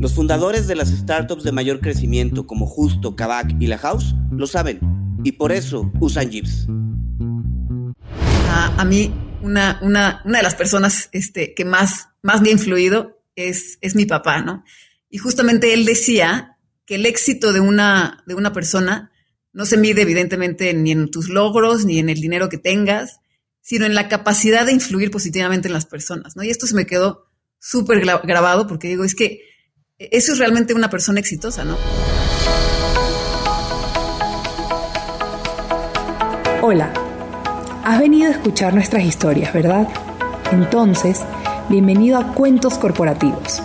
Los fundadores de las startups de mayor crecimiento como Justo, Kavak y La House lo saben y por eso usan Jeeps. A, mí, una, una, una, de las personas este, que más, más me ha influido es, es mi papá, ¿no? Y justamente él decía que el éxito de una, de una persona no se mide evidentemente ni en tus logros, ni en el dinero que tengas, sino en la capacidad de influir positivamente en las personas, ¿no? Y esto se me quedó súper grabado porque digo, es que eso es realmente una persona exitosa, ¿no? Hola, has venido a escuchar nuestras historias, ¿verdad? Entonces, bienvenido a Cuentos Corporativos,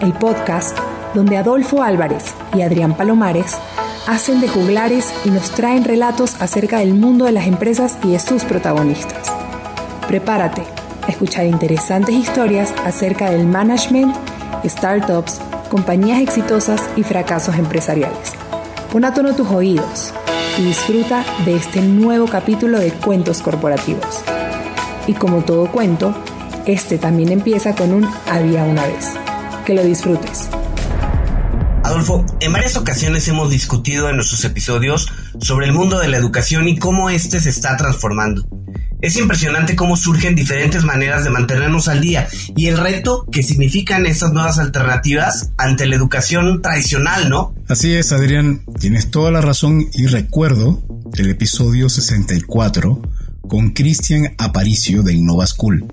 el podcast donde Adolfo Álvarez y Adrián Palomares hacen de juglares y nos traen relatos acerca del mundo de las empresas y de sus protagonistas. Prepárate a escuchar interesantes historias acerca del management, startups, compañías exitosas y fracasos empresariales. Pon a tono tus oídos y disfruta de este nuevo capítulo de Cuentos Corporativos. Y como todo cuento, este también empieza con un había una vez. Que lo disfrutes. Adolfo, en varias ocasiones hemos discutido en nuestros episodios sobre el mundo de la educación y cómo éste se está transformando. Es impresionante cómo surgen diferentes maneras de mantenernos al día y el reto que significan estas nuevas alternativas ante la educación tradicional, ¿no? Así es, Adrián, tienes toda la razón y recuerdo el episodio 64 con Cristian Aparicio de Innova School.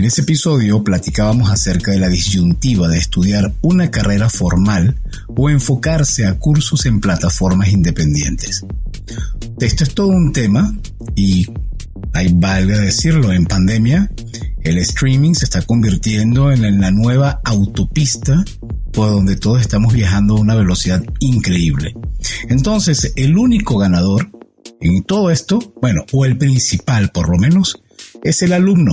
En ese episodio platicábamos acerca de la disyuntiva de estudiar una carrera formal o enfocarse a cursos en plataformas independientes. Esto es todo un tema y hay valga decirlo, en pandemia, el streaming se está convirtiendo en la nueva autopista por donde todos estamos viajando a una velocidad increíble. Entonces, el único ganador en todo esto, bueno, o el principal por lo menos, es el alumno,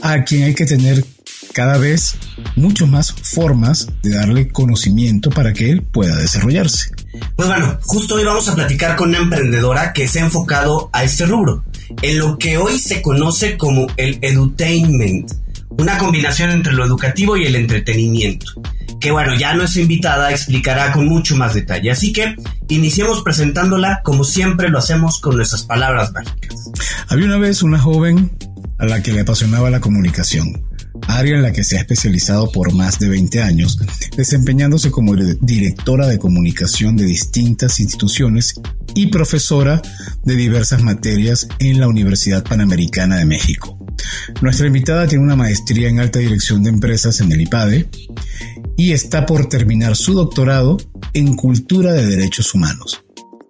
a quien hay que tener cada vez mucho más formas de darle conocimiento para que él pueda desarrollarse. Pues bueno, justo hoy vamos a platicar con una emprendedora que se ha enfocado a este rubro, en lo que hoy se conoce como el edutainment, una combinación entre lo educativo y el entretenimiento, que bueno, ya nuestra invitada explicará con mucho más detalle. Así que iniciemos presentándola como siempre lo hacemos con nuestras palabras mágicas. Había una vez una joven a la que le apasionaba la comunicación área en la que se ha especializado por más de 20 años, desempeñándose como directora de comunicación de distintas instituciones y profesora de diversas materias en la Universidad Panamericana de México. Nuestra invitada tiene una maestría en alta dirección de empresas en el IPADE y está por terminar su doctorado en cultura de derechos humanos.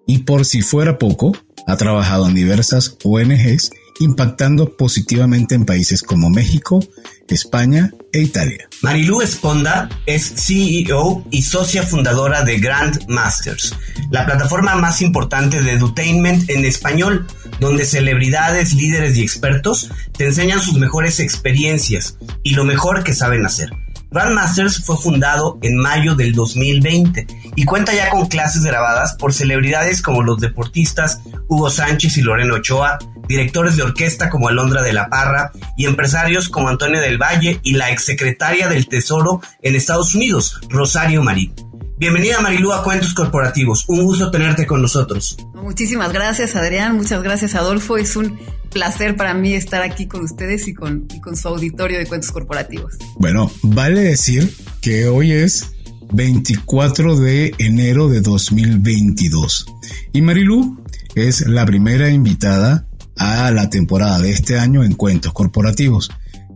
Y por si fuera poco, ha trabajado en diversas ONGs impactando positivamente en países como México, España e Italia. Marilú Esponda es CEO y socia fundadora de Grand Masters, la plataforma más importante de edutainment en español, donde celebridades, líderes y expertos te enseñan sus mejores experiencias y lo mejor que saben hacer. Grandmasters fue fundado en mayo del 2020 y cuenta ya con clases grabadas por celebridades como los deportistas Hugo Sánchez y Loreno Ochoa, directores de orquesta como Alondra de la Parra y empresarios como Antonio del Valle y la exsecretaria del Tesoro en Estados Unidos, Rosario Marín. Bienvenida Marilú a Cuentos Corporativos. Un gusto tenerte con nosotros. Muchísimas gracias Adrián, muchas gracias Adolfo. Es un placer para mí estar aquí con ustedes y con, y con su auditorio de Cuentos Corporativos. Bueno, vale decir que hoy es 24 de enero de 2022 y Marilú es la primera invitada a la temporada de este año en Cuentos Corporativos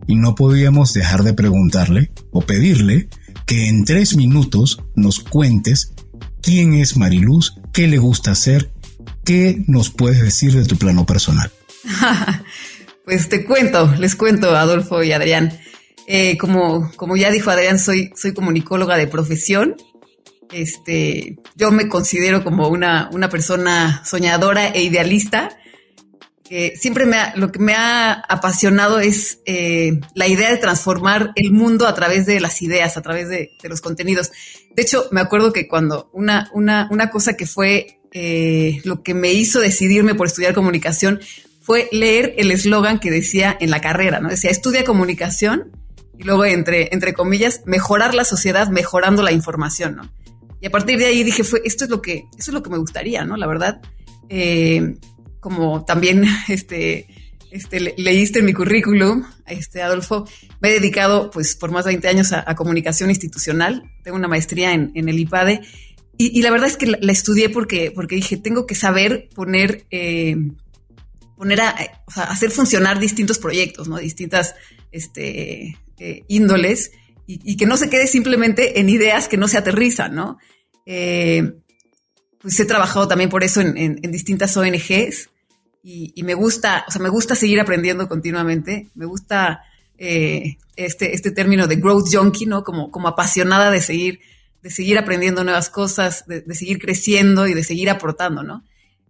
y no podíamos dejar de preguntarle o pedirle que en tres minutos nos cuentes quién es Mariluz, qué le gusta hacer, qué nos puedes decir de tu plano personal. pues te cuento, les cuento, Adolfo y Adrián. Eh, como, como ya dijo Adrián, soy, soy comunicóloga de profesión. Este, yo me considero como una, una persona soñadora e idealista siempre me lo que me ha apasionado es eh, la idea de transformar el mundo a través de las ideas, a través de, los contenidos. De hecho, me acuerdo que cuando una, una, una cosa que fue eh, lo que me hizo decidirme por estudiar comunicación fue leer el eslogan que decía en la carrera, ¿no? Decía, estudia comunicación y luego, entre, entre comillas, mejorar la sociedad mejorando la información, ¿no? Y a partir de ahí dije, fue, esto es lo que, esto es lo que me gustaría, ¿no? La verdad. Eh, como también este, este, leíste en mi currículum, este, Adolfo, me he dedicado pues por más de 20 años a, comunicación institucional, tengo una maestría en, el IPADE y, la verdad es que la, estudié porque, porque dije, tengo que saber poner, eh, poner a, hacer funcionar distintos proyectos, ¿no? distintas este, eh, índoles y, que no se quede simplemente en ideas que no se aterrizan, ¿no? Eh, pues he trabajado también por eso en, distintas ONGs y, me gusta, o sea, me gusta seguir aprendiendo continuamente. Me gusta eh, este, este término de growth junkie, ¿no? Como, como apasionada de seguir, de seguir aprendiendo nuevas cosas, de, seguir creciendo y de seguir aportando, ¿no?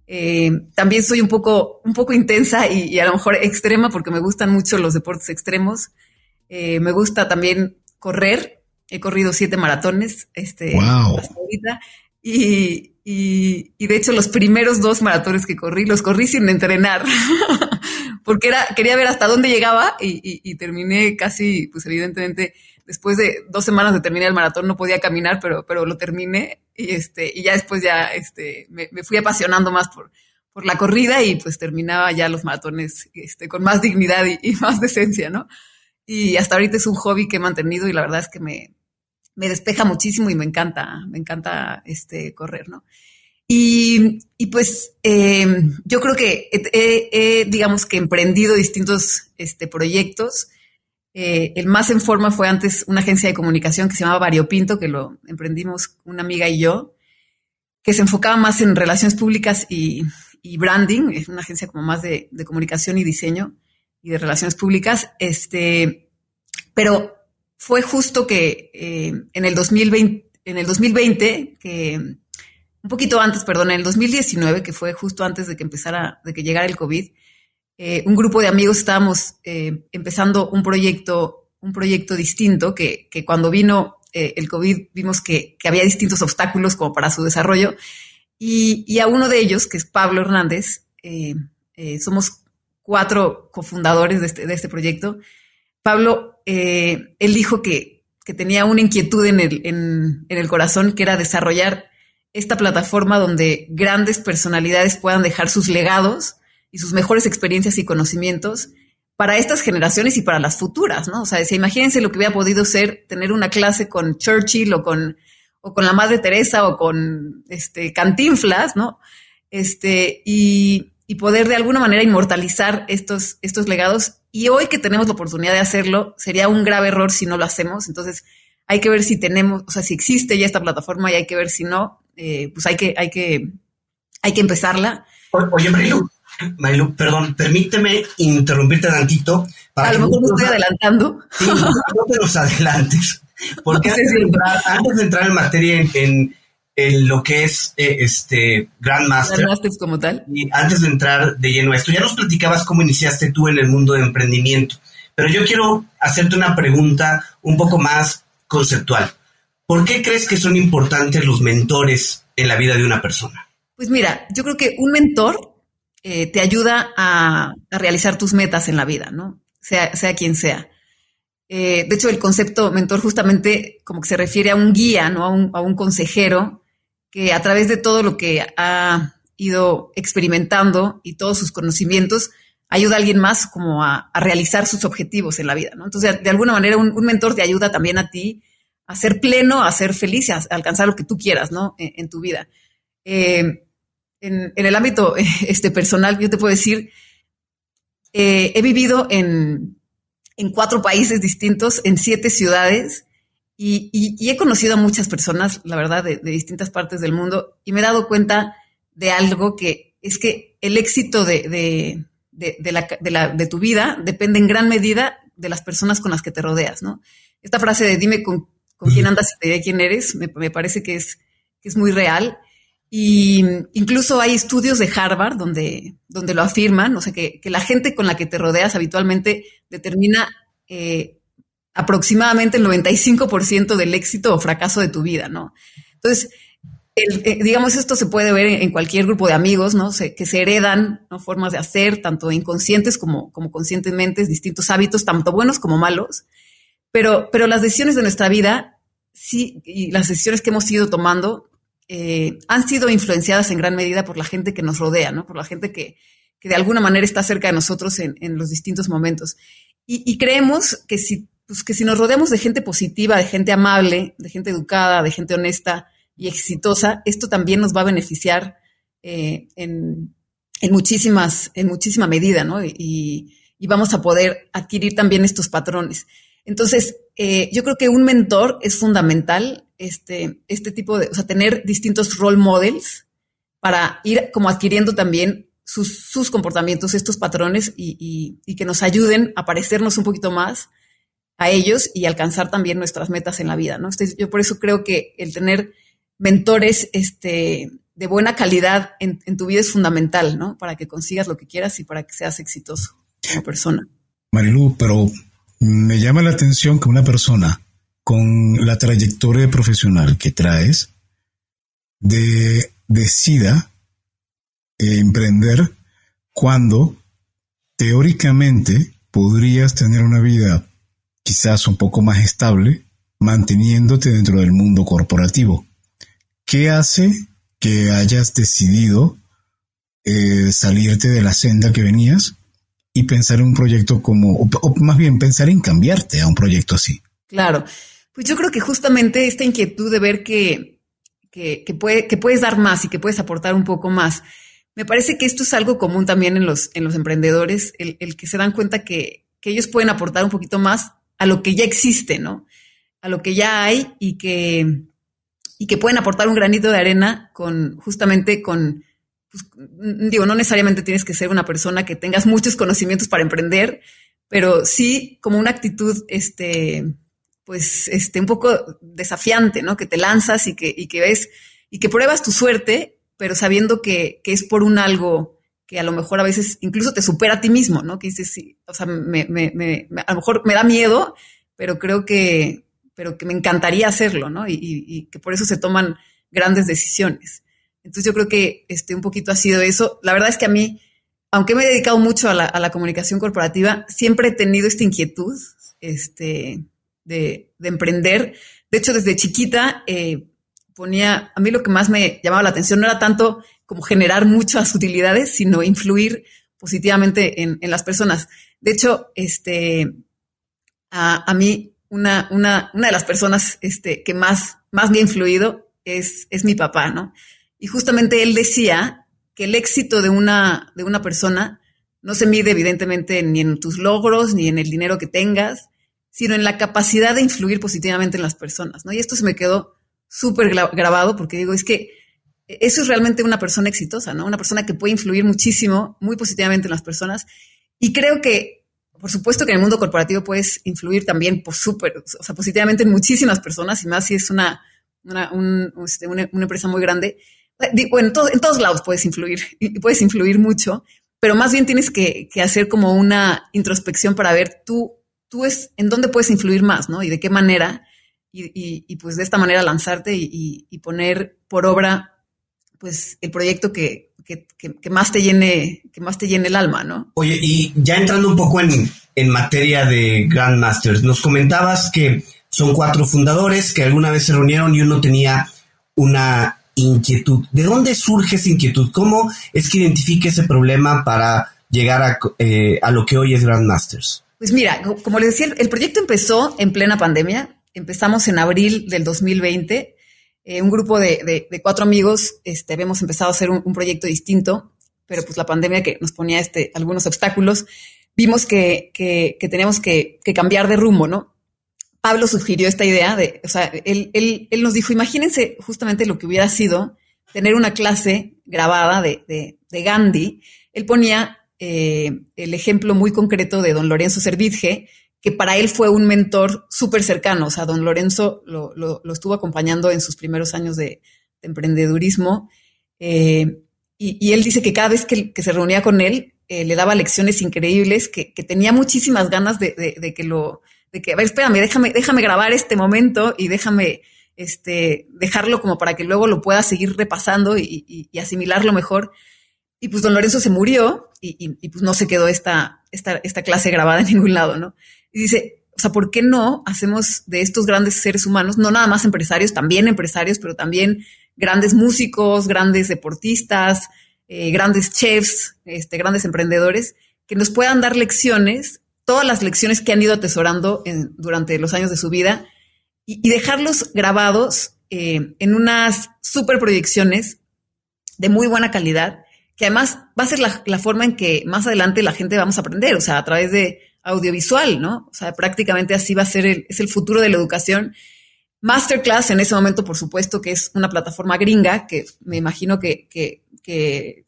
Eh, también soy un poco, un poco intensa y, a lo mejor extrema porque me gustan mucho los deportes extremos. Eh, me gusta también correr. He corrido siete maratones este, wow. hasta ahorita. Y, y, de hecho los primeros dos maratones que corrí, los corrí sin entrenar, porque era, quería ver hasta dónde llegaba y, terminé casi, pues evidentemente, después de dos semanas de terminar el maratón no podía caminar, pero, pero lo terminé y este, y ya después ya este, me, fui apasionando más por, por la corrida y pues terminaba ya los maratones este, con más dignidad y, y más decencia, ¿no? Y hasta ahorita es un hobby que he mantenido y la verdad es que me, me despeja muchísimo y me encanta, me encanta este correr, ¿no? Y, y pues em, yo creo que he, digamos que emprendido distintos este, proyectos. Eh, el más en forma fue antes una agencia de comunicación que se llamaba Variopinto, que lo emprendimos una amiga y yo, que se enfocaba más en relaciones públicas y, y branding, es una agencia como más de, de, comunicación y diseño y de relaciones públicas. Este, pero fue justo que eh, en, el 2020, en el 2020, que un poquito antes, perdón, en el 2019, que fue justo antes de que empezara, de que llegara el COVID, eh, un grupo de amigos estábamos eh, empezando un proyecto, un proyecto distinto que, que cuando vino el COVID vimos que, que, había distintos obstáculos como para su desarrollo. Y, y, a uno de ellos, que es Pablo Hernández, somos cuatro cofundadores de este, este proyecto, Pablo, eh, él dijo que, tenía una inquietud en el, en, el corazón, que era desarrollar esta plataforma donde grandes personalidades puedan dejar sus legados y sus mejores experiencias y conocimientos para estas generaciones y para las futuras, ¿no? O sea, imagínense lo que hubiera podido ser tener una clase con Churchill o con, o con la Madre Teresa o con este Cantinflas, ¿no? Este, y, y poder de alguna manera inmortalizar estos, estos legados y hoy que tenemos la oportunidad de hacerlo, sería un grave error si no lo hacemos. Entonces, hay que ver si tenemos, o sea, si existe ya esta plataforma y hay que ver si no, eh, pues hay que, hay que, hay que empezarla. oye, Marilu, Marilu, perdón, permíteme interrumpirte tantito. Para A lo mejor me estoy adelantando. Sí, no te los adelantes. Porque antes, de entrar, antes de entrar en materia en en lo que es eh, este Grandmaster. Grandmasters como tal. Y antes de entrar de lleno a esto, ya nos platicabas cómo iniciaste tú en el mundo de emprendimiento, pero yo quiero hacerte una pregunta un poco más conceptual. ¿Por qué crees que son importantes los mentores en la vida de una persona? Pues mira, yo creo que un mentor eh, te ayuda a, realizar tus metas en la vida, ¿no? Sea, sea quien sea. Eh, de hecho, el concepto mentor justamente como que se refiere a un guía, ¿no? A un, a un consejero que a través de todo lo que ha ido experimentando y todos sus conocimientos, ayuda a alguien más como a, realizar sus objetivos en la vida, ¿no? Entonces, de, alguna manera, un, mentor te ayuda también a ti a ser pleno, a ser feliz, a, alcanzar lo que tú quieras, ¿no? En, tu vida. Eh, en, el ámbito este, personal, yo te puedo decir, eh, he vivido en, en, cuatro países distintos, en siete ciudades, y, he conocido a muchas personas, la verdad, de, de, distintas partes del mundo, y me he dado cuenta de algo que es que el éxito de, de, tu vida depende en gran medida de las personas con las que te rodeas, ¿no? Esta frase de dime con, quién andas y te diré quién eres, me, parece que es, que es muy real. Y incluso hay estudios de Harvard donde, donde lo afirman, o sea, que, la gente con la que te rodeas habitualmente determina eh, aproximadamente el 95% del éxito o fracaso de tu vida, ¿no? Entonces, eh, digamos, esto se puede ver en, cualquier grupo de amigos, ¿no? que se heredan ¿no? formas de hacer, tanto inconscientes como, conscientemente, distintos hábitos, tanto buenos como malos. Pero, pero las decisiones de nuestra vida, sí, y las decisiones que hemos ido tomando, eh, han sido influenciadas en gran medida por la gente que nos rodea, ¿no? Por la gente que, que de alguna manera está cerca de nosotros en, los distintos momentos. Y creemos que si, pues, que si nos rodeamos de gente positiva, de gente amable, de gente educada, de gente honesta, y exitosa, esto también nos va a beneficiar eh, en, muchísimas, en muchísima medida, ¿no? Y, vamos a poder adquirir también estos patrones. Entonces, eh, yo creo que un mentor es fundamental, este, este tipo de, o sea, tener distintos role models para ir como adquiriendo también sus, comportamientos, estos patrones y, y, que nos ayuden a parecernos un poquito más a ellos y alcanzar también nuestras metas en la vida, ¿no? Entonces, yo por eso creo que el tener mentores este, de buena calidad en, tu vida es fundamental, ¿no? Para que consigas lo que quieras y para que seas exitoso como persona. Marilu, pero me llama la atención que una persona con la trayectoria profesional que traes de, decida eh, emprender cuando teóricamente podrías tener una vida quizás un poco más estable manteniéndote dentro del mundo corporativo. ¿Qué hace que hayas decidido eh, salirte de la senda que venías y pensar en un proyecto como, o, más bien pensar en cambiarte a un proyecto así? Claro, pues yo creo que justamente esta inquietud de ver que, que, que puedes dar más y que puedes aportar un poco más. Me parece que esto es algo común también en los, en los emprendedores, el, el que se dan cuenta que, que ellos pueden aportar un poquito más a lo que ya existe, ¿no? A lo que ya hay y que, y que pueden aportar un granito de arena con justamente con, pues, digo, no necesariamente tienes que ser una persona que tengas muchos conocimientos para emprender, pero sí como una actitud, este, pues, este, un poco desafiante, ¿no? Que te lanzas y que, y que ves y que pruebas tu suerte, pero sabiendo que, que es por un algo que a lo mejor a veces incluso te supera a ti mismo, ¿no? Que dices, sí, o sea, me, a lo mejor me da miedo, pero creo que, pero que me encantaría hacerlo, ¿no? Y, que por eso se toman grandes decisiones. Entonces yo creo que este, un poquito ha sido eso. La verdad es que a mí, aunque me he dedicado mucho a la, comunicación corporativa, siempre he tenido esta inquietud este, de, emprender. De hecho, desde chiquita eh, ponía, a mí lo que más me llamaba la atención no era tanto como generar muchas utilidades, sino influir positivamente en, las personas. De hecho, este, a, a mí una, una, una de las personas este, que más, más me ha influido es, es mi papá, ¿no? Y justamente él decía que el éxito de una, de una persona no se mide evidentemente ni en tus logros, ni en el dinero que tengas, sino en la capacidad de influir positivamente en las personas, ¿no? Y esto se me quedó súper grabado porque digo, es que eso es realmente una persona exitosa, ¿no? Una persona que puede influir muchísimo, muy positivamente en las personas. Y creo que por supuesto que en el mundo corporativo puedes influir también por súper, o sea, positivamente en muchísimas personas, y más si es una, una, este, una, empresa muy grande. Bueno, en, en, todos lados puedes influir y puedes influir mucho, pero más bien tienes que, que, hacer como una introspección para ver tú, tú es en dónde puedes influir más, ¿no? Y de qué manera. y, pues de esta manera lanzarte y, poner por obra pues el proyecto que, más te llene, que más te llene el alma, ¿no? Oye, y ya entrando un poco en, en materia de Grandmasters, nos comentabas que son cuatro fundadores que alguna vez se reunieron y uno tenía una inquietud. ¿De dónde surge esa inquietud? ¿Cómo es que identifique ese problema para llegar a, eh, a lo que hoy es Grandmasters? Pues mira, como les decía, el proyecto empezó en plena pandemia. Empezamos en abril del 2020. Eh, un grupo de, cuatro amigos este, habíamos empezado a hacer un, proyecto distinto, pero pues la pandemia que nos ponía este, algunos obstáculos, vimos que, teníamos que, cambiar de rumbo, ¿no? Pablo sugirió esta idea de, o sea, él, él, nos dijo, imagínense justamente lo que hubiera sido tener una clase grabada de, de Gandhi. Él ponía eh, el ejemplo muy concreto de don Lorenzo Servitje, que para él fue un mentor súper cercano. O sea, don Lorenzo lo, estuvo acompañando en sus primeros años de, emprendedurismo. Eh, y, él dice que cada vez que, se reunía con él, eh, le daba lecciones increíbles, que, tenía muchísimas ganas de, que lo, de que, a ver, espérame, déjame, déjame grabar este momento y déjame este, dejarlo como para que luego lo pueda seguir repasando y asimilarlo mejor. Y pues don Lorenzo se murió y, pues no se quedó esta, esta, esta clase grabada en ningún lado, ¿no? Y dice, o sea, ¿por qué no hacemos de estos grandes seres humanos, no nada más empresarios, también empresarios, pero también grandes músicos, grandes deportistas, eh, grandes chefs, este, grandes emprendedores, que nos puedan dar lecciones, todas las lecciones que han ido atesorando durante los años de su vida y, dejarlos grabados eh, en unas super proyecciones de muy buena calidad que además va a ser la, forma en que más adelante la gente vamos a aprender, o sea, a través de audiovisual, ¿no? O sea, prácticamente así va a ser el, es el futuro de la educación. Masterclass en ese momento, por supuesto, que es una plataforma gringa, que me imagino que, que, que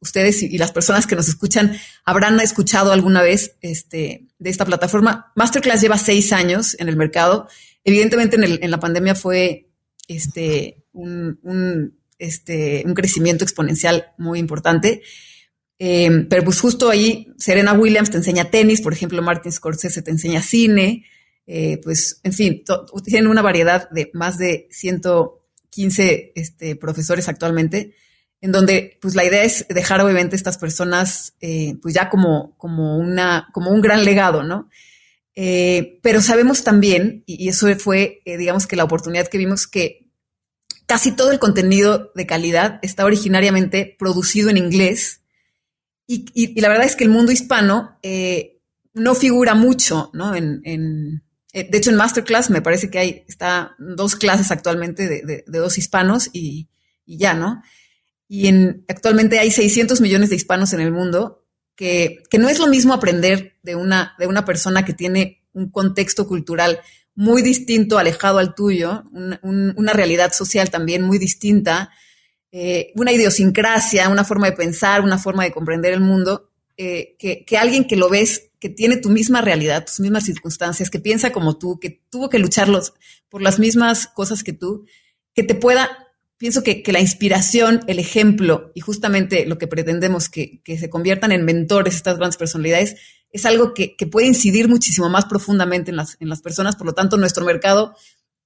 ustedes y las personas que nos escuchan habrán escuchado alguna vez este, de esta plataforma. Masterclass lleva seis años en el mercado. Evidentemente en, el, en la pandemia fue este, un este, un crecimiento exponencial muy importante. Eh, pero pues justo ahí Serena Williams te enseña tenis, por ejemplo, Martin Scorsese te enseña cine, eh, pues en fin, tienen una variedad de más de 115 este, profesores actualmente, en donde pues la idea es dejar obviamente estas personas eh, pues ya como, como, una, como un gran legado, ¿no? pero sabemos también, y eso fue, digamos que la oportunidad que vimos, que casi todo el contenido de calidad está originariamente producido en inglés y, la verdad es que el mundo hispano eh, no figura mucho, ¿no? En, eh, de hecho, en Masterclass me parece que hay está dos clases actualmente de, dos hispanos y, ya, ¿no? Y en, actualmente hay 600 millones de hispanos en el mundo, que, que no es lo mismo aprender de una, de una persona que tiene un contexto cultural muy distinto, alejado al tuyo, una realidad social también muy distinta, eh, una idiosincrasia, una forma de pensar, una forma de comprender el mundo, eh, que, alguien que lo ves, que tiene tu misma realidad, tus mismas circunstancias, que piensa como tú, que tuvo que luchar por las mismas cosas que tú, que te pueda, pienso que, la inspiración, el ejemplo y justamente lo que pretendemos que, se conviertan en mentores estas grandes personalidades, es algo que, puede incidir muchísimo más profundamente en las personas. Por lo tanto, nuestro mercado,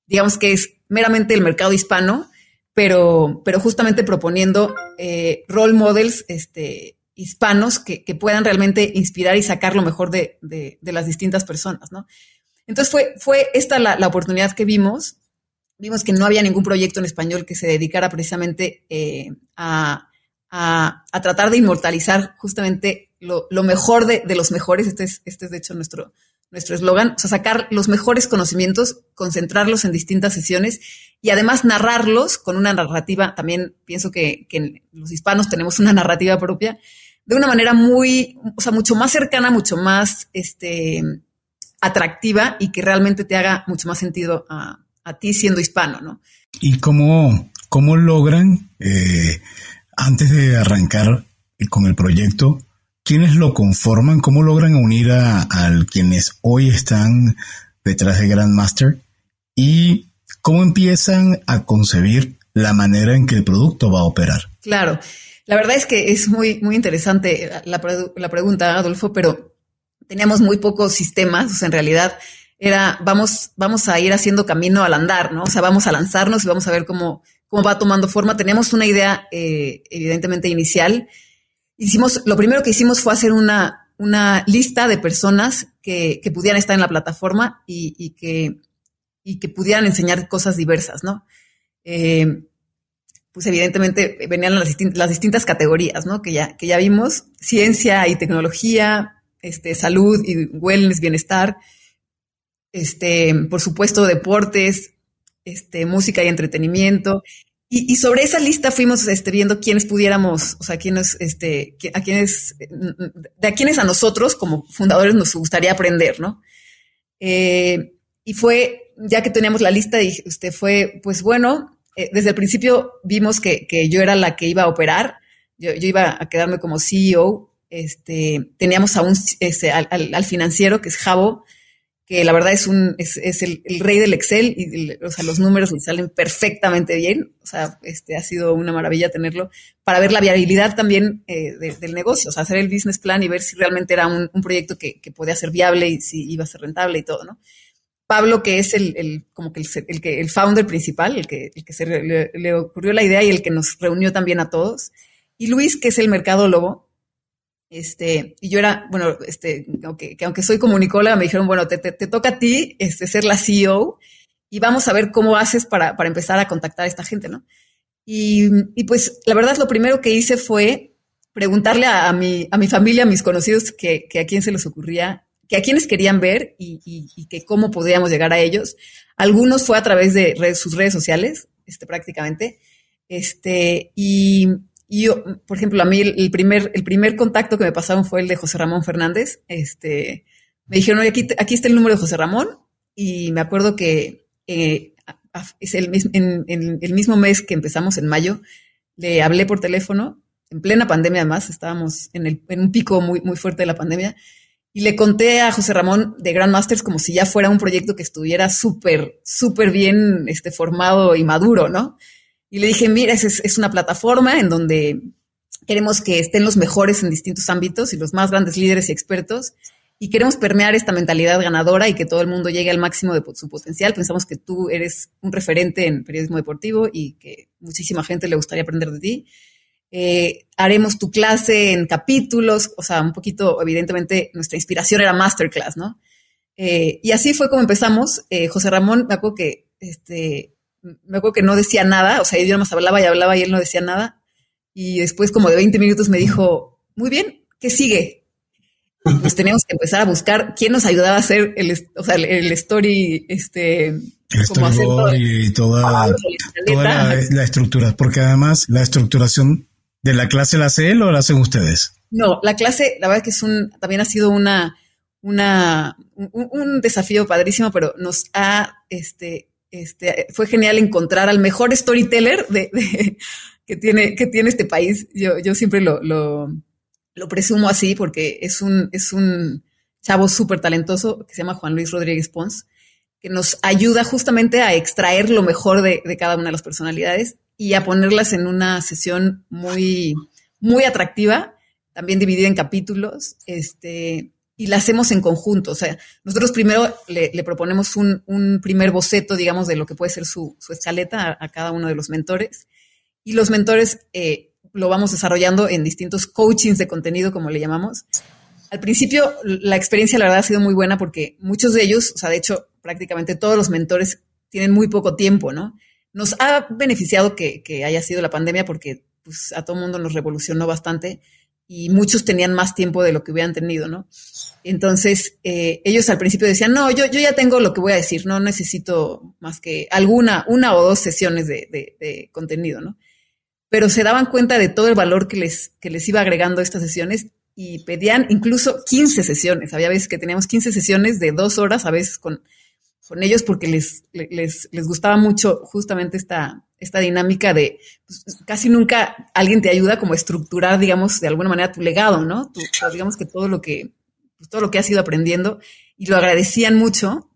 digamos que es meramente el mercado hispano, pero, pero justamente proponiendo eh, role models este, hispanos que, puedan realmente inspirar y sacar lo mejor de, las distintas personas, ¿no? Entonces fue, fue esta la, oportunidad que vimos. Vimos que no había ningún proyecto en español que se dedicara precisamente eh, a, a, tratar de inmortalizar justamente lo, mejor de, los mejores. Este es, este es de hecho nuestro nuestro eslogan, o sea, sacar los mejores conocimientos, concentrarlos en distintas sesiones y además narrarlos con una narrativa, también pienso que, que los hispanos tenemos una narrativa propia, de una manera muy, o sea, mucho más cercana, mucho más este, atractiva y que realmente te haga mucho más sentido a, ti siendo hispano, ¿no? ¿Y cómo, cómo logran, eh, antes de arrancar con el proyecto, ¿Quiénes lo conforman? ¿Cómo logran unir a, quienes hoy están detrás de Grandmaster? ¿Y cómo empiezan a concebir la manera en que el producto va a operar? Claro, la verdad es que es muy, muy interesante la, pregunta, Adolfo, pero teníamos muy pocos sistemas, o sea, en realidad era vamos, vamos a ir haciendo camino al andar, ¿no? O sea, vamos a lanzarnos y vamos a ver cómo, cómo va tomando forma. Teníamos una idea, eh, evidentemente, inicial. Hicimos, lo primero que hicimos fue hacer una, una lista de personas que, que pudieran estar en la plataforma y, y, que, y que pudieran enseñar cosas diversas, ¿no? Eh, pues evidentemente venían las, las distintas categorías, ¿no? Que ya, que ya vimos, ciencia y tecnología, este, salud y wellness, bienestar, este, por supuesto, deportes, este, música y entretenimiento. Y, y, sobre esa lista fuimos este, viendo quiénes pudiéramos, o sea, quiénes, este, a quiénes, de a quiénes a nosotros como fundadores nos gustaría aprender, ¿no? Eh, y fue, ya que teníamos la lista, dije, este, fue, pues bueno, eh, desde el principio vimos que, yo era la que iba a operar, yo, yo iba a quedarme como CEO, este, teníamos a un, este, al, al, financiero que es Javo, que la verdad es un, es, el, rey del Excel y o sea, los números le salen perfectamente bien. O sea, este ha sido una maravilla tenerlo para ver la viabilidad también eh, de, del negocio, o sea, hacer el business plan y ver si realmente era un, un proyecto que, que, podía ser viable y si iba a ser rentable y todo, ¿no? Pablo, que es el, el como que el, el, que el founder principal, el que, el que se le, le, ocurrió la idea y el que nos reunió también a todos. Y Luis, que es el mercado lobo. Este, y yo era, bueno, este, aunque, que aunque soy comunicóloga, me dijeron, bueno, te, te, toca a ti este, ser la CEO y vamos a ver cómo haces para, para empezar a contactar a esta gente, ¿no? Y, y pues la verdad, lo primero que hice fue preguntarle a, mi, a mi familia, a mis conocidos, que, que a quién se les ocurría que a quienes querían ver y, y, y, que cómo podríamos llegar a ellos. Algunos fue a través de sus redes sociales, este, prácticamente. Este, y, y, yo, por ejemplo, a mí el primer, el primer contacto que me pasaron fue el de José Ramón Fernández. Este, me dijeron, oye, aquí, aquí está el número de José Ramón. Y me acuerdo que eh, es el, en, el mismo mes que empezamos, en mayo, le hablé por teléfono, en plena pandemia además, estábamos en, el, en un pico muy, muy fuerte de la pandemia, y le conté a José Ramón de Grandmasters como si ya fuera un proyecto que estuviera súper, súper bien este, formado y maduro, ¿no? Y le dije, mira, es, es una plataforma en donde queremos que estén los mejores en distintos ámbitos y los más grandes líderes y expertos. Y queremos permear esta mentalidad ganadora y que todo el mundo llegue al máximo de su potencial. Pensamos que tú eres un referente en periodismo deportivo y que muchísima gente le gustaría aprender de ti eh, haremos tu clase en capítulos, o sea, un poquito, evidentemente, nuestra inspiración era masterclass, ¿no? Eh, y así fue como empezamos. Eh, José Ramón, me acuerdo que, este, me acuerdo que no decía nada, o sea, yo nada más hablaba y hablaba y él no decía nada. Y después, como de 20 minutos, me dijo, muy bien, ¿qué sigue? Pues teníamos que empezar a buscar quién nos ayudaba a hacer el, o sea, el, el story, este, el storyboard y toda, toda la, la, estructura, porque además la estructuración ¿De la clase la hace él o la hacen ustedes? No, la clase, la verdad que es un, también ha sido una, una, un, un desafío padrísimo, pero nos ha, este, este, fue genial encontrar al mejor storyteller de, de, que, tiene, que tiene este país. Yo, yo siempre lo, lo, lo presumo así porque es un, es un chavo súper talentoso que se llama Juan Luis Rodríguez Pons, que nos ayuda justamente a extraer lo mejor de, de cada una de las personalidades y a ponerlas en una sesión muy, muy atractiva, también dividida en capítulos, este, y la hacemos en conjunto. O sea, nosotros primero le, proponemos un, un, primer boceto, digamos, de lo que puede ser su, su escaleta a, cada uno de los mentores, y los mentores eh, lo vamos desarrollando en distintos coachings de contenido, como le llamamos. Al principio, la experiencia, la verdad, ha sido muy buena porque muchos de ellos, o sea, de hecho, prácticamente todos los mentores tienen muy poco tiempo, ¿no? Nos ha beneficiado que, que haya sido la pandemia porque pues, a todo mundo nos revolucionó bastante y muchos tenían más tiempo de lo que hubieran tenido, ¿no? Entonces, eh, ellos al principio decían, no, yo, yo ya tengo lo que voy a decir, no necesito más que alguna, una o dos sesiones de, de, de contenido, ¿no? Pero se daban cuenta de todo el valor que les, que les iba agregando estas sesiones y pedían incluso 15 sesiones. Había veces que teníamos 15 sesiones de dos horas, a veces con con ellos porque les, les, les gustaba mucho justamente esta, esta dinámica de pues, casi nunca alguien te ayuda como a estructurar, digamos, de alguna manera tu legado, ¿no? Tu, digamos que todo lo que, pues, todo lo que has ido aprendiendo y lo agradecían mucho,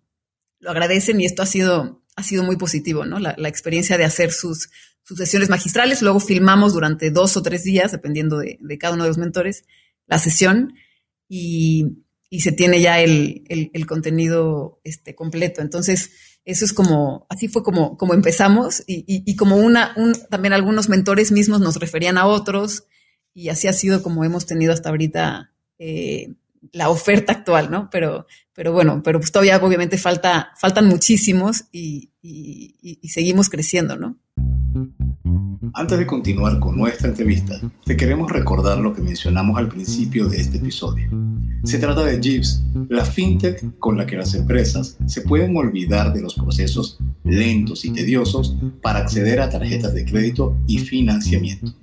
lo agradecen y esto ha sido, ha sido muy positivo, ¿no? La, la experiencia de hacer sus, sus sesiones magistrales, luego filmamos durante dos o tres días, dependiendo de, de cada uno de los mentores, la sesión y, y se tiene ya el, el, contenido este, completo. Entonces, eso es como, así fue como, como empezamos y, y, como una, un, también algunos mentores mismos nos referían a otros y así ha sido como hemos tenido hasta ahorita eh, la oferta actual, ¿no? Pero, pero bueno, pero pues todavía obviamente falta, faltan muchísimos y, y seguimos creciendo, ¿no? Antes de continuar con nuestra entrevista, te queremos recordar lo que mencionamos al principio de este episodio. Se trata de Jeeves, la fintech con la que las empresas se pueden olvidar de los procesos lentos y tediosos para acceder a tarjetas de crédito y financiamiento.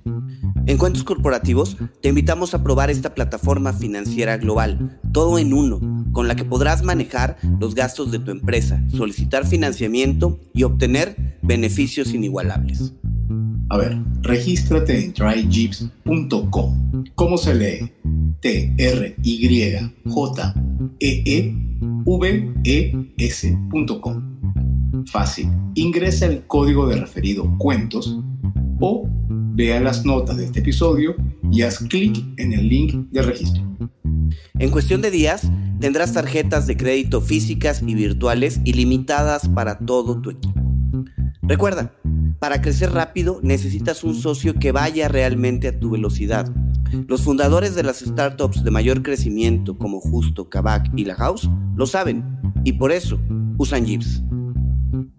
En Cuentos Corporativos te invitamos a probar esta plataforma financiera global, todo en uno, con la que podrás manejar los gastos de tu empresa, solicitar financiamiento y obtener beneficios inigualables. A ver, regístrate en tryjeeps.com. ¿Cómo se lee? T-R-Y-J-E-E-V-E-S.com. Fácil. Ingresa el código de referido cuentos o vea las notas de este episodio y haz clic en el link de registro. En cuestión de días, tendrás tarjetas de crédito físicas y virtuales ilimitadas para todo tu equipo. Recuerda, para crecer rápido necesitas un socio que vaya realmente a tu velocidad. Los fundadores de las startups de mayor crecimiento como Justo, Kavak y La House lo saben y por eso usan Jeeps.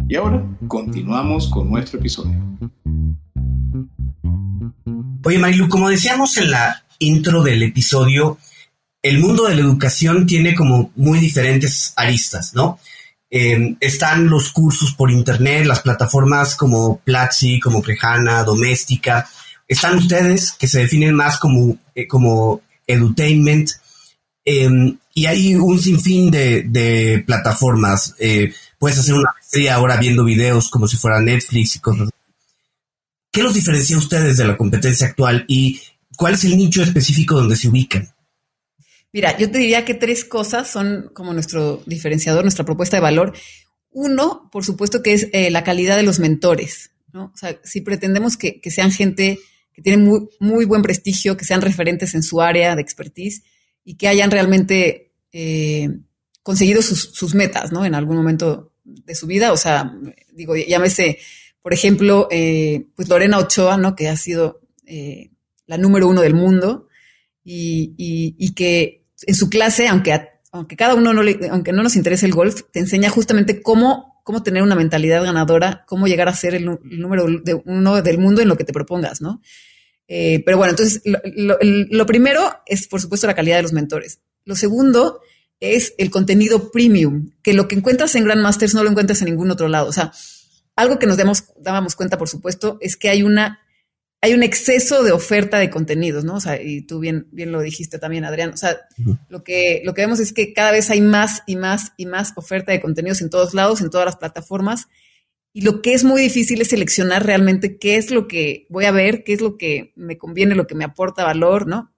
Y ahora continuamos con nuestro episodio. Oye Marilu, como decíamos en la intro del episodio, el mundo de la educación tiene como muy diferentes aristas, ¿no? Em, están los cursos por internet, las plataformas como Platzi, como Crejana, Doméstica. Están ustedes que se definen más como, eh, como edutainment. Em, y hay un sinfín de, plataformas. Eh, puedes hacer una maestría ahora viendo videos como si fuera Netflix y cosas. ¿Qué los diferencia a ustedes de la competencia actual y cuál es el nicho específico donde se ubican? Mira, yo te diría que tres cosas son como nuestro diferenciador, nuestra propuesta de valor. Uno, por supuesto, que es eh, la calidad de los mentores. ¿no? O sea, si pretendemos que, sean gente que tiene muy, muy, buen prestigio, que sean referentes en su área de expertise y que hayan realmente eh, conseguido sus, metas, ¿no? En algún momento de su vida. O sea, digo, llámese, por ejemplo, eh, pues Lorena Ochoa, ¿no? Que ha sido la número uno del mundo y, y que en su clase, aunque, aunque cada uno no le, aunque no nos interese el golf, te enseña justamente cómo, cómo tener una mentalidad ganadora, cómo llegar a ser el, número uno del mundo en lo que te propongas, ¿no? Eh, pero bueno, entonces lo, primero es, por supuesto, la calidad de los mentores. Lo segundo es el contenido premium, que lo que encuentras en Grandmasters no lo encuentras en ningún otro lado. O sea, algo que nos dábamos cuenta, por supuesto, es que hay una hay un exceso de oferta de contenidos, ¿no? O sea, y tú bien, bien lo dijiste también, Adrián. O sea, lo, que, lo que vemos es que cada vez hay más y más y más oferta de contenidos en todos lados, en todas las plataformas. Y lo que es muy difícil es seleccionar realmente qué es lo que voy a ver, qué es lo que me conviene, lo que me aporta valor, ¿no?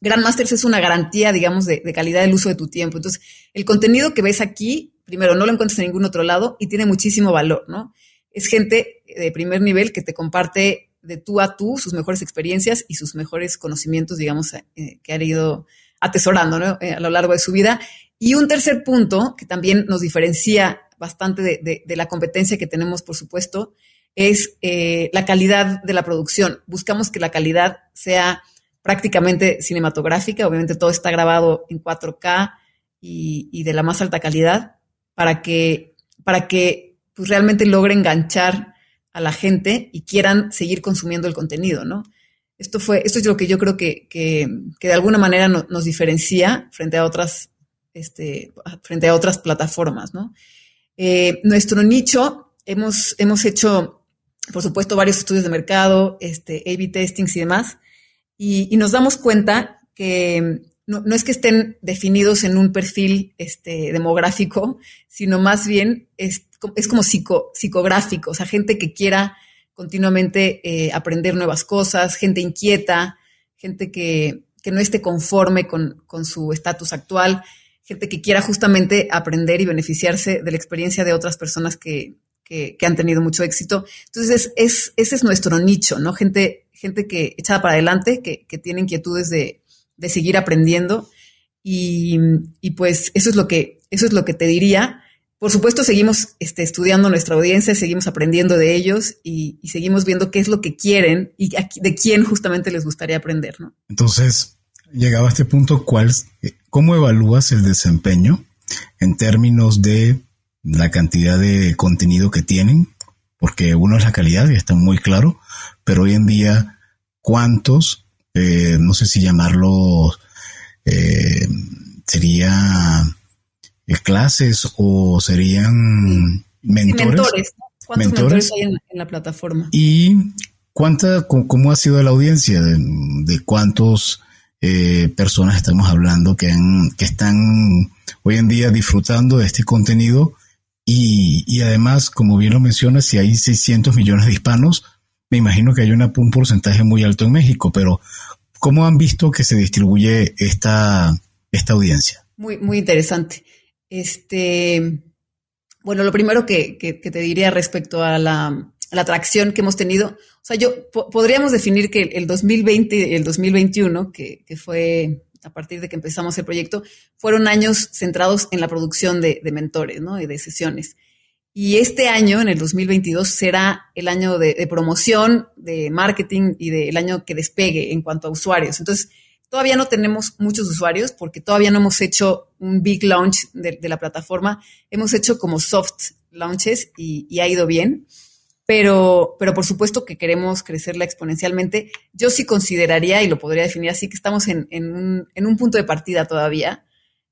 Grandmasters es una garantía, digamos, de, de calidad del uso de tu tiempo. Entonces, el contenido que ves aquí, primero, no lo encuentras en ningún otro lado y tiene muchísimo valor, ¿no? Es gente de primer nivel que te comparte de tú a tú sus mejores experiencias y sus mejores conocimientos, digamos, eh, que han ido atesorando eh, a lo largo de su vida. Y un tercer punto que también nos diferencia bastante de, la competencia que tenemos, por supuesto, es eh, la calidad de la producción. Buscamos que la calidad sea prácticamente cinematográfica, obviamente todo está grabado en 4K y, de la más alta calidad para que, para que pues, realmente logre enganchar a la gente y quieran seguir consumiendo el contenido, ¿no? Esto fue, esto es lo que yo creo que, que, de alguna manera nos diferencia frente a otras, este, frente a otras plataformas, ¿no? Eh, nuestro nicho, hemos, hemos hecho, por supuesto, varios estudios de mercado, este, A-B testings y demás, y, nos damos cuenta que no, no, es que estén definidos en un perfil este, demográfico, sino más bien es, es como psico, psicográfico, o sea, gente que quiera continuamente eh, aprender nuevas cosas, gente inquieta, gente que, que no esté conforme con, con su estatus actual, gente que quiera justamente aprender y beneficiarse de la experiencia de otras personas que, que, han tenido mucho éxito. Entonces, es, ese es nuestro nicho, ¿no? Gente, gente que echada para adelante, que, que tiene inquietudes de, de seguir aprendiendo Y, y, pues eso es lo que, eso es lo que te diría. Por supuesto, seguimos este, estudiando nuestra audiencia, seguimos aprendiendo de ellos y, seguimos viendo qué es lo que quieren y de quién justamente les gustaría aprender, ¿no? Entonces, llegado a este punto, ¿cuál, ¿cómo evalúas el desempeño en términos de la cantidad de contenido que tienen? Porque uno es la calidad y está muy claro, pero hoy en día, ¿cuántos, eh, no sé si llamarlos, eh, sería eh, clases o serían mentores? Mentores. ¿Cuántos mentores, hay en, la plataforma? ¿Y cuánta, cómo ha sido la audiencia? ¿De, de cuántos eh, personas estamos hablando que, que están hoy en día disfrutando de este contenido y, además, como bien lo mencionas, si hay 600 millones de hispanos, me imagino que hay una, un porcentaje muy alto en México, pero ¿cómo han visto que se distribuye esta, esta audiencia? Muy, muy interesante. Este, bueno, lo primero que, te diría respecto a la, la atracción que hemos tenido. O sea, yo podríamos definir que el 2020 y el 2021, que, fue a partir de que empezamos el proyecto, fueron años centrados en la producción de, mentores, ¿no? Y de sesiones. Y este año, en el 2022, será el año de promoción, de marketing y del año que despegue en cuanto a usuarios. Entonces, todavía no tenemos muchos usuarios porque todavía no hemos hecho un big launch de, de la plataforma. Hemos hecho como soft launches y, y ha ido bien pero, pero por supuesto que queremos crecerla exponencialmente. Yo sí consideraría, y lo podría definir así, que estamos en, en, un, punto de partida todavía.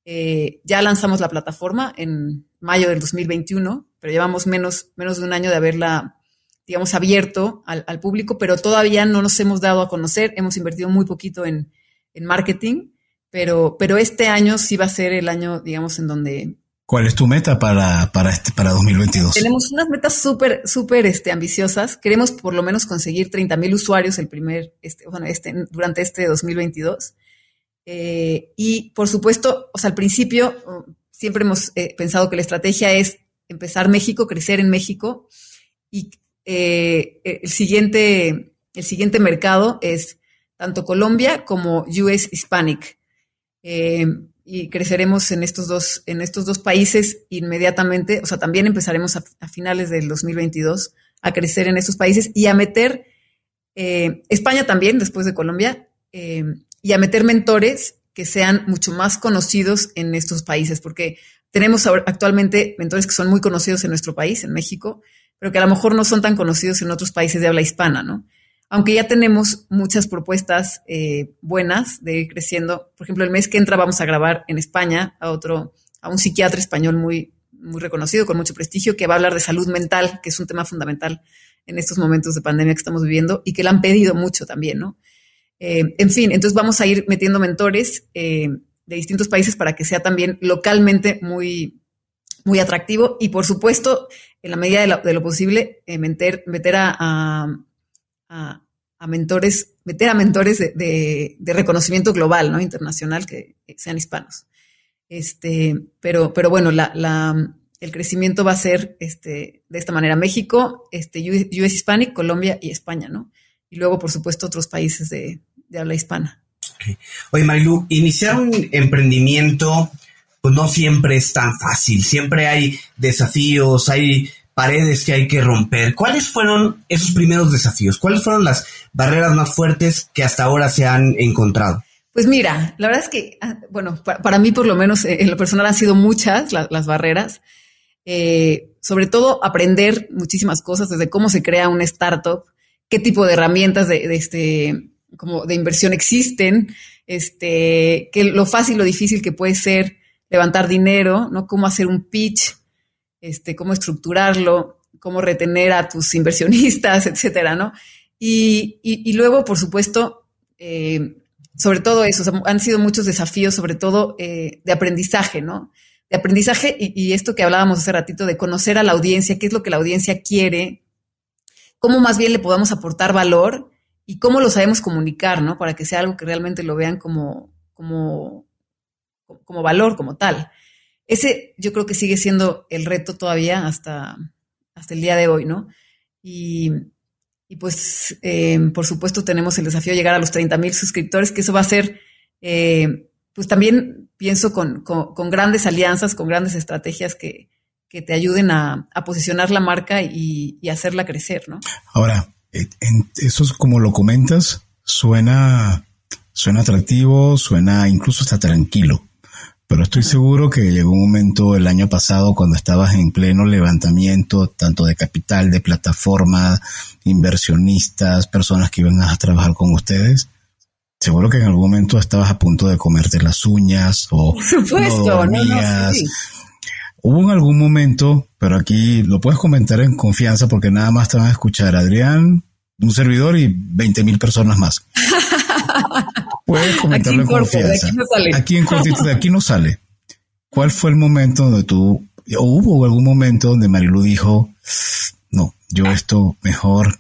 Eh, ya lanzamos la plataforma en mayo del 2021, pero llevamos menos, menos de un año de haberla, digamos, abierto al, al, público, pero todavía no nos hemos dado a conocer. Hemos invertido muy poquito en, en marketing, pero, pero este año sí va a ser el año, digamos, en donde ¿Cuál es tu meta para, para, este, para 2022? Tenemos unas metas súper, súper este, ambiciosas. Queremos por lo menos conseguir 30 mil usuarios el primer, este, bueno, este, durante este 2022. Eh, y por supuesto, o sea, al principio siempre hemos eh, pensado que la estrategia es empezar México, crecer en México. Y eh, el, siguiente, el siguiente mercado es tanto Colombia como US Hispanic. Eh, y creceremos en estos dos, en estos dos países inmediatamente. O sea, también empezaremos a, finales del 2022 a crecer en estos países y a meter eh, España también, después de Colombia, eh, y a meter mentores que sean mucho más conocidos en estos países, porque tenemos actualmente mentores que son muy conocidos en nuestro país, en México, pero que a lo mejor no son tan conocidos en otros países de habla hispana, ¿no? Aunque ya tenemos muchas propuestas eh, buenas de ir creciendo. Por ejemplo, el mes que entra vamos a grabar en España a otro, a un psiquiatra español muy, muy reconocido, con mucho prestigio, que va a hablar de salud mental, que es un tema fundamental en estos momentos de pandemia que estamos viviendo y que le han pedido mucho también, ¿no? Eh, en fin, entonces vamos a ir metiendo mentores eh, de distintos países para que sea también localmente muy, muy atractivo y, por supuesto, en la medida de lo, de lo posible, meter, a a, mentores, meter a mentores de, reconocimiento global, ¿no? Internacional, que sean hispanos. Este, pero, pero bueno, la, el crecimiento va a ser este, de esta manera. México, este, US Hispanic, Colombia y España, ¿no? Y luego, por supuesto, otros países de, habla hispana. Oye, Marilu, iniciar un emprendimiento, pues no siempre es tan fácil. Siempre hay desafíos, hay paredes que hay que romper. ¿Cuáles fueron esos primeros desafíos? ¿Cuáles fueron las barreras más fuertes que hasta ahora se han encontrado? Pues mira, la verdad es que, ah, bueno, para, mí por lo menos eh, en lo personal han sido muchas las barreras. Eh, sobre todo aprender muchísimas cosas, desde cómo se crea una startup, qué tipo de herramientas de, este, como de inversión existen, este, que lo fácil o difícil que puede ser levantar dinero, ¿no? Cómo hacer un pitch, este, cómo estructurarlo, cómo retener a tus inversionistas, etcétera, ¿no? Y, luego, por supuesto, eh, sobre todo eso, han sido muchos desafíos, sobre todo eh, de aprendizaje, ¿no? De aprendizaje y, esto que hablábamos hace ratito, de conocer a la audiencia, qué es lo que la audiencia quiere, cómo más bien le podamos aportar valor y cómo lo sabemos comunicar, ¿no? Para que sea algo que realmente lo vean como, como, como valor, como tal. Ese yo creo que sigue siendo el reto todavía hasta, hasta el día de hoy, ¿no? Y, pues, eh, por supuesto, tenemos el desafío de llegar a los 30 mil suscriptores, que eso va a ser, eh, pues también pienso con, grandes alianzas, con grandes estrategias que, te ayuden a, posicionar la marca y, hacerla crecer, ¿no? Ahora, eh, eso es como lo comentas, suena, suena atractivo, suena incluso hasta tranquilo. Pero estoy seguro que llegó un momento el año pasado cuando estabas en pleno levantamiento, tanto de capital, de plataforma, inversionistas, personas que iban a trabajar con ustedes. Seguro que en algún momento estabas a punto de comerte las uñas o Por supuesto, no, no, Hubo en algún momento, pero aquí lo puedes comentar en confianza porque nada más te van a escuchar Adrián, un servidor y 20 mil personas más. Puedes comentarlo en confianza. Aquí, en cortito de aquí no sale. ¿Cuál fue el momento donde tú, o hubo algún momento donde Marilu dijo, no, yo esto mejor,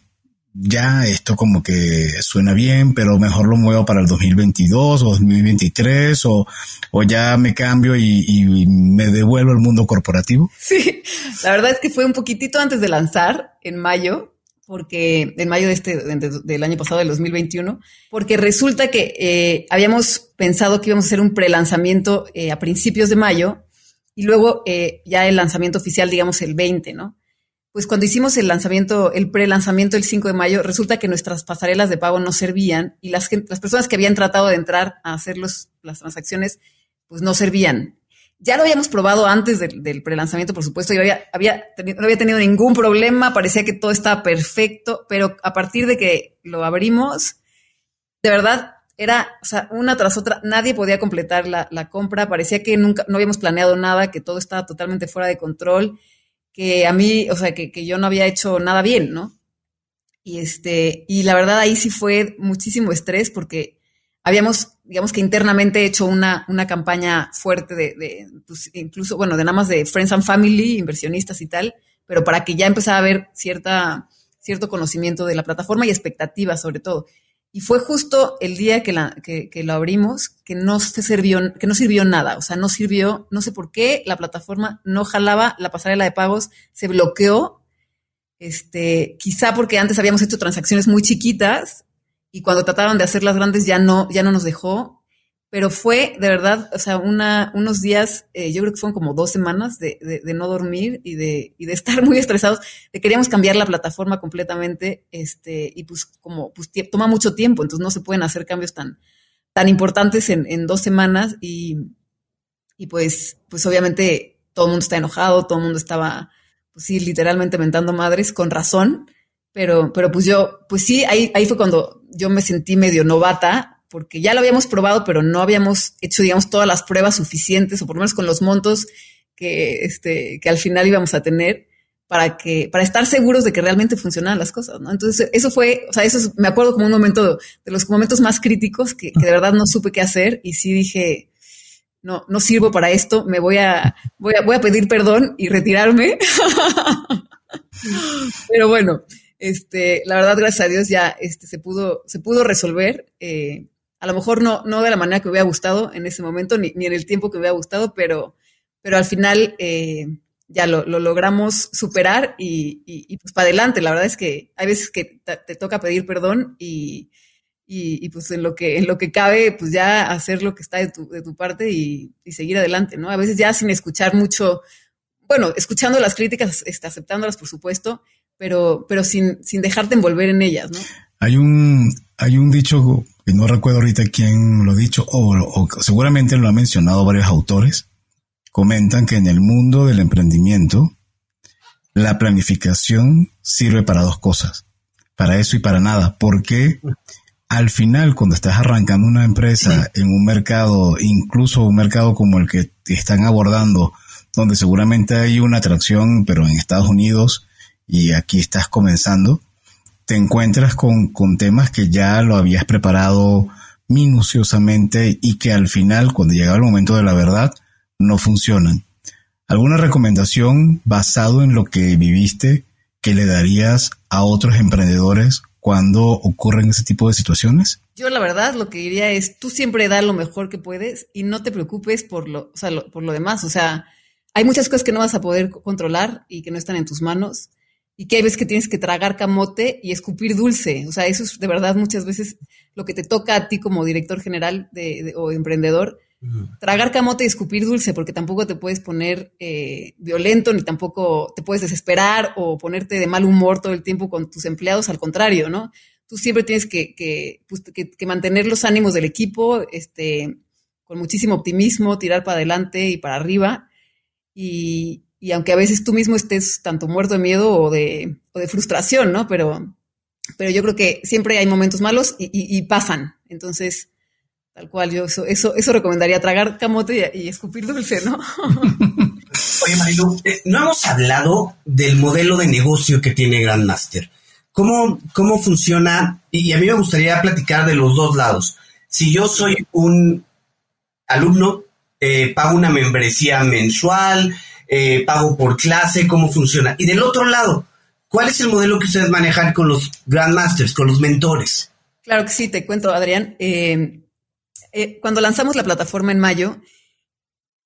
ya esto como que suena bien, pero mejor lo muevo para el 2022 o 2023 o, o ya me cambio y, y me devuelvo al mundo corporativo? Sí, la verdad es que fue un poquitito antes de lanzar, en mayo, porque en mayo de este, del año pasado, del 2021, porque resulta que eh, habíamos pensado que íbamos a hacer un prelanzamiento eh, a principios de mayo y luego eh, ya el lanzamiento oficial, digamos, el 20, ¿no? Pues cuando hicimos el lanzamiento, el prelanzamiento el 5 de mayo, resulta que nuestras pasarelas de pago no servían y las, las personas que habían tratado de entrar a hacer las transacciones, pues no servían. Ya lo habíamos probado antes del, prelanzamiento, por supuesto, y había, había, no había tenido ningún problema, parecía que todo estaba perfecto, pero a partir de que lo abrimos, de verdad, era, o sea, una tras otra, nadie podía completar la, la, compra, parecía que nunca, no habíamos planeado nada, que todo estaba totalmente fuera de control, que a mí, o sea, que, que yo no había hecho nada bien, ¿no? Y este, y la verdad ahí sí fue muchísimo estrés porque habíamos, digamos que internamente hecho una, una campaña fuerte de, pues, incluso, bueno, de nada más de Friends and Family, inversionistas y tal, pero para que ya empezara a haber cierta, cierto conocimiento de la plataforma y expectativas sobre todo. Y fue justo el día que, la, que, lo abrimos que no se sirvió, que no sirvió nada. O sea, no sirvió, no sé por qué, la plataforma no jalaba, la pasarela de pagos se bloqueó. Este, quizá porque antes habíamos hecho transacciones muy chiquitas y cuando trataron de hacer las grandes ya no, ya no nos dejó. Pero fue de verdad, o sea, unos días, eh, yo creo que fueron como dos semanas de, no dormir y de, y de estar muy estresados, de queríamos cambiar la plataforma completamente, este, y pues como, pues toma mucho tiempo, entonces no se pueden hacer cambios tan, tan importantes en, en dos semanas y, y pues, pues obviamente todo el mundo está enojado, todo el mundo estaba, pues sí, literalmente mentando madres, con razón, pero, pero pues yo, pues sí, ahí, ahí fue cuando yo me sentí medio novata, porque ya lo habíamos probado, pero no habíamos hecho, digamos, todas las pruebas suficientes, o por lo menos con los montos que, este, que al final íbamos a tener para que, para estar seguros de que realmente funcionaban las cosas, ¿no? Entonces, eso fue, o sea, eso me acuerdo como un momento, de los momentos más críticos que, que de verdad no supe qué hacer y sí dije, no, no sirvo para esto, me voy a, voy a, voy a pedir perdón y retirarme. Pero bueno, este, la verdad, gracias a Dios ya este, se, pudo, se pudo resolver. Eh, a lo mejor no, no de la manera que me hubiera gustado en ese momento, ni, ni en el tiempo que me hubiera gustado, pero, pero al final eh, ya lo, lo, logramos superar y, y, pues para adelante. La verdad es que hay veces que te, toca pedir perdón y, y, pues en lo que en lo que cabe, pues ya hacer lo que está de tu, de tu parte y, seguir adelante, ¿no? A veces ya sin escuchar mucho, bueno, escuchando las críticas, está aceptándolas, por supuesto, pero, pero sin, sin dejarte envolver en ellas, ¿no? Hay un, hay un dicho que no recuerdo ahorita quién lo ha dicho, o, seguramente lo han mencionado varios autores, comentan que en el mundo del emprendimiento, la planificación sirve para dos cosas, para eso y para nada, porque al final cuando estás arrancando una empresa en un mercado, incluso un mercado como el que están abordando, donde seguramente hay una atracción, pero en Estados Unidos, y aquí estás comenzando, te encuentras con, con temas que ya lo habías preparado minuciosamente y que al final, cuando llega el momento de la verdad, no funcionan. ¿Alguna recomendación basado en lo que viviste que le darías a otros emprendedores cuando ocurren ese tipo de situaciones? Yo la verdad lo que diría es, tú siempre da lo mejor que puedes y no te preocupes por lo, por lo demás. O sea, hay muchas cosas que no vas a poder controlar y que no están en tus manos y que hay veces que tienes que tragar camote y escupir dulce. O sea, eso es de verdad muchas veces lo que te toca a ti como director general de, o emprendedor, tragar camote y escupir dulce, porque tampoco te puedes poner eh, violento, ni tampoco te puedes desesperar o ponerte de mal humor todo el tiempo con tus empleados, al contrario, ¿no? Tú siempre tienes que, pues, mantener los ánimos del equipo, este, con muchísimo optimismo, tirar para adelante y para arriba. Y, aunque a veces tú mismo estés tanto muerto de miedo o de, de frustración, ¿no? Pero, pero yo creo que siempre hay momentos malos y pasan. Entonces, Tal cual, yo eso, eso, eso recomendaría, tragar camote y, escupir dulce, ¿no? Oye, Marilu, eh, no hemos hablado del modelo de negocio que tiene Grandmaster. ¿Cómo, ¿Cómo funciona? Y a mí me gustaría platicar de los dos lados. Si yo soy un alumno, eh, pago una membresía mensual, eh, pago por clase, ¿cómo funciona? Y del otro lado, ¿cuál es el modelo que ustedes manejan con los Grandmasters, con los mentores? Claro que sí, te cuento, Adrián. Eh, cuando lanzamos la plataforma en mayo,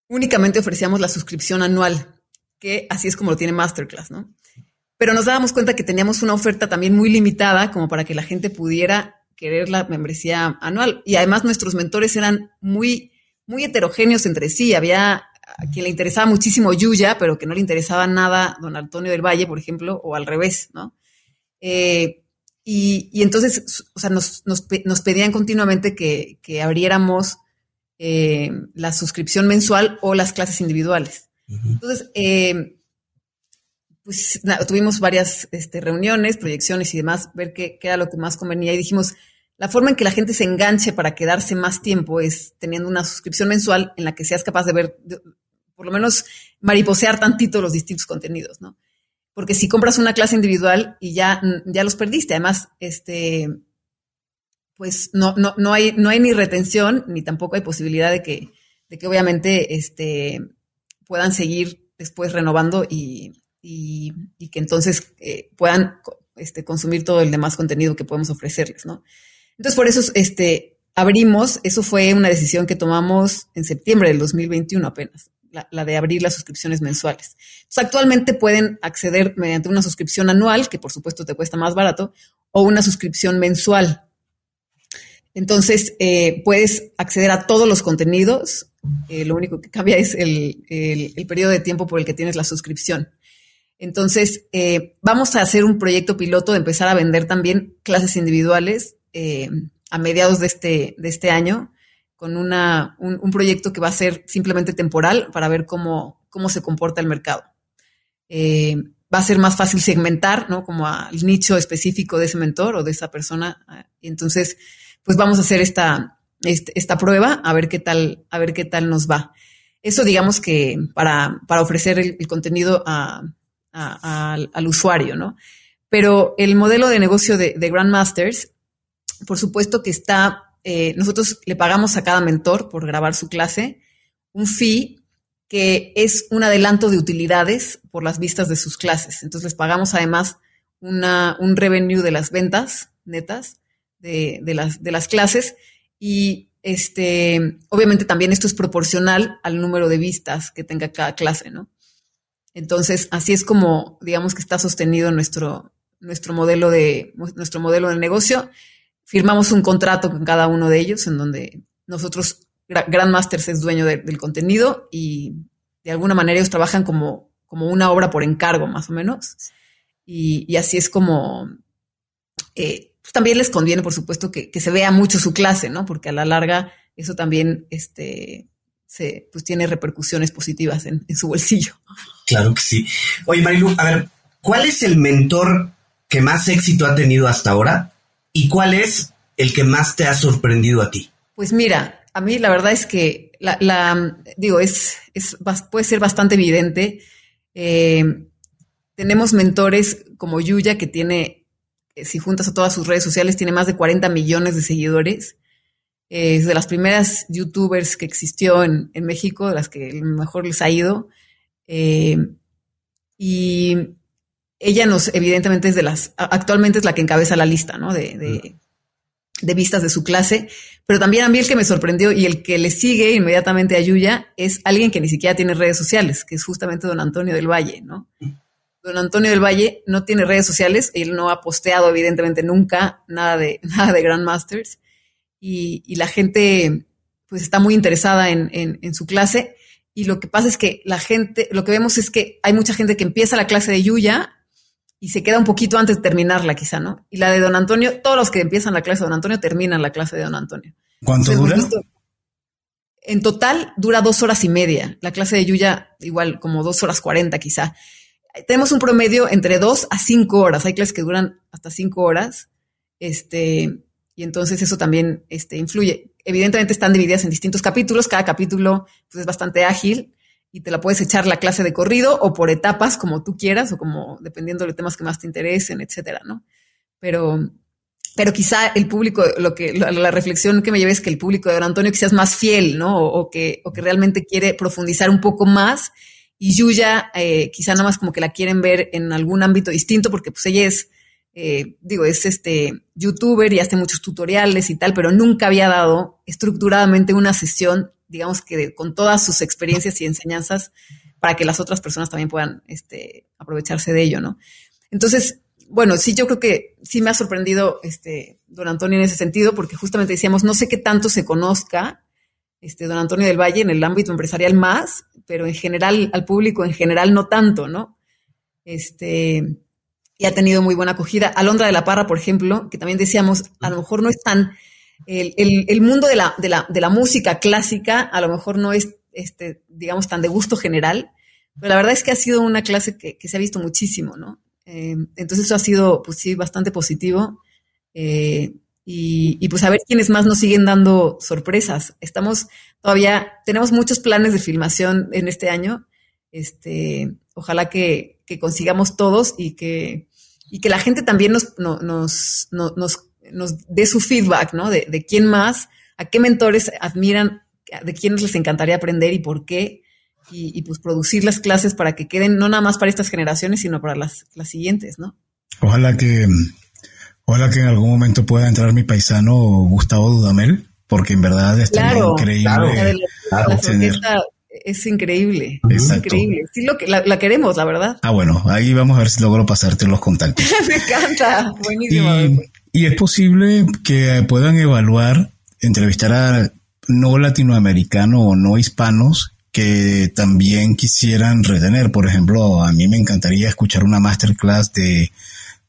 únicamente ofrecíamos la suscripción anual, que así es como lo tiene Masterclass, ¿no? Pero nos dábamos cuenta que teníamos una oferta también muy limitada como para que la gente pudiera querer la membresía anual. Y además nuestros mentores eran muy, muy heterogéneos entre sí. Había a quien le interesaba muchísimo Yuya, pero que no le interesaba nada don Antonio del Valle, por ejemplo, o al revés, ¿no? Eh, y, entonces, o sea, nos, pedían continuamente que, abriéramos eh, la suscripción mensual o las clases individuales. Entonces, eh, pues tuvimos varias este, reuniones, proyecciones y demás, ver qué, era lo que más convenía y dijimos, la forma en que la gente se enganche para quedarse más tiempo es teniendo una suscripción mensual en la que seas capaz de ver, por lo menos mariposear tantito los distintos contenidos, ¿no? porque si compras una clase individual y ya, ya los perdiste, además, este, pues no, no, no, hay, no hay ni retención, ni tampoco hay posibilidad de que, de que obviamente este, puedan seguir después renovando y, que entonces eh, puedan este, consumir todo el demás contenido que podemos ofrecerles, ¿no? Entonces, por eso este, abrimos, eso fue una decisión que tomamos en septiembre del 2021 apenas la, de abrir las suscripciones mensuales. actualmente pueden acceder mediante una suscripción anual, que por supuesto te cuesta más barato, o una suscripción mensual. Entonces, eh, puedes acceder a todos los contenidos. Eh, lo único que cambia es el, periodo de tiempo por el que tienes la suscripción. Entonces, eh, vamos a hacer un proyecto piloto de empezar a vender también clases individuales a mediados de este, de este año con una, un, proyecto que va a ser simplemente temporal para ver cómo, cómo se comporta el mercado. Eh, va a ser más fácil segmentar, ¿no? Como al nicho específico de ese mentor o de esa persona. Y entonces, pues vamos a hacer esta, esta prueba a ver qué tal, a ver qué tal nos va. Eso digamos que para, para ofrecer el, contenido al usuario, ¿no? Pero el modelo de negocio de, de Grandmasters, por supuesto que está eh, nosotros le pagamos a cada mentor por grabar su clase un fee que es un adelanto de utilidades por las vistas de sus clases. Entonces les pagamos además un revenue de las ventas netas de, las, de las clases y este, obviamente también esto es proporcional al número de vistas que tenga cada clase, ¿no? Entonces, así es como, digamos que está sostenido nuestro, nuestro modelo de, nuestro modelo de negocio firmamos un contrato con cada uno de ellos en donde nosotros, Grandmasters es dueño del contenido y de alguna manera ellos trabajan como, como una obra por encargo, más o menos. Y, así es como eh, pues también les conviene, por supuesto, que, se vea mucho su clase, ¿no? Porque a la larga eso también este, se, pues tiene repercusiones positivas en, en su bolsillo. Claro que sí. Oye, Marilu, a ver, ¿cuál es el mentor que más éxito ha tenido hasta ahora ¿Y cuál es el que más te ha sorprendido a ti? Pues mira, a mí la verdad es que la, digo, es, es, puede ser bastante evidente. Eh, tenemos mentores como Yuya, que tiene, eh, si juntas a todas sus redes sociales, tiene más de 40 millones de seguidores. es de las primeras youtubers que existió en, México, de las que mejor les ha ido. Eh, y ella nos, evidentemente, es de las, actualmente es la que encabeza la lista, ¿no? De, de, vistas de su clase. Pero también a mí el que me sorprendió y el que le sigue inmediatamente a Yuya es alguien que ni siquiera tiene redes sociales, que es justamente don Antonio del Valle, ¿no? Don Antonio del Valle no tiene redes sociales, él no ha posteado evidentemente nunca nada de, nada de Grandmasters y, y la gente pues está muy interesada en, en, su clase. Y lo que pasa es que la gente, lo que vemos es que hay mucha gente que empieza la clase de Yuya y se queda un poquito antes de terminarla, quizá, ¿no? Y la de Don Antonio, todos los que empiezan la clase de Don Antonio terminan la clase de Don Antonio. ¿Cuánto dura? En total dura dos horas y media. La clase de Yuya, igual como dos horas cuarenta, quizá. Tenemos un promedio entre dos a cinco horas. Hay clases que duran hasta cinco horas. Este, y entonces eso también este, influye. Evidentemente están divididas en distintos capítulos. Cada capítulo pues, es bastante ágil y te la puedes echar la clase de corrido o por etapas, como tú quieras, o como dependiendo de temas que más te interesen, etcétera, ¿no? Pero, pero quizá el público, lo que, la, reflexión que me lleva es que el público de Don Antonio quizás es más fiel, ¿no? O, que, o que realmente quiere profundizar un poco más. Y Yuya, eh, quizá nada más como que la quieren ver en algún ámbito distinto, porque pues ella es, eh, digo, es este youtuber y hace muchos tutoriales y tal, pero nunca había dado estructuradamente una sesión digamos que con todas sus experiencias y enseñanzas para que las otras personas también puedan este, aprovecharse de ello, ¿no? Entonces, bueno, sí, yo creo que sí me ha sorprendido este, don Antonio en ese sentido, porque justamente decíamos, no sé qué tanto se conozca este, don Antonio del Valle en el ámbito empresarial más, pero en general, al público en general no tanto, ¿no? Este, y ha tenido muy buena acogida. Alondra de la Parra, por ejemplo, que también decíamos, a lo mejor no es tan el, mundo de la, de, la, de la, música clásica a lo mejor no es, este, digamos, tan de gusto general, pero la verdad es que ha sido una clase que, se ha visto muchísimo, ¿no? Eh, entonces eso ha sido, pues sí, bastante positivo. Eh, y, y, pues a ver quiénes más nos siguen dando sorpresas. Estamos todavía, tenemos muchos planes de filmación en este año. Este, ojalá que, que consigamos todos y que, y que la gente también nos, nos, nos, nos nos dé su feedback, ¿no? De, de, quién más, a qué mentores admiran, de quiénes les encantaría aprender y por qué, y, pues producir las clases para que queden no nada más para estas generaciones, sino para las, las siguientes, ¿no? Ojalá que, ojalá que en algún momento pueda entrar mi paisano Gustavo Dudamel, porque en verdad es increíble. es increíble. Es increíble. Sí, lo que, la, la, queremos, la verdad. Ah, bueno, ahí vamos a ver si logro pasarte los contactos. Me encanta. Buenísimo. Y es posible que puedan evaluar, entrevistar a no latinoamericanos o no hispanos que también quisieran retener. Por ejemplo, a mí me encantaría escuchar una masterclass de,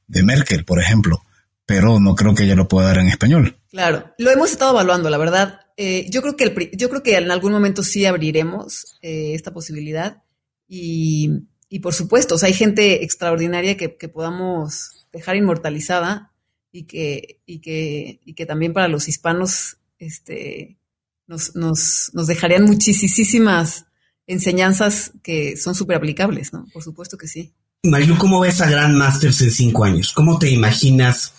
de Merkel, por ejemplo, pero no creo que ella lo pueda dar en español. Claro, lo hemos estado evaluando, la verdad. Eh, yo, creo que el, yo creo que en algún momento sí abriremos eh, esta posibilidad y, y, por supuesto, hay gente extraordinaria que, que podamos dejar inmortalizada y que, y que, y que también para los hispanos este, nos, nos, nos dejarían muchísimas enseñanzas que son súper aplicables, ¿no? Por supuesto que sí. Marilu, ¿cómo ves a Grand Masters en cinco años? ¿Cómo te imaginas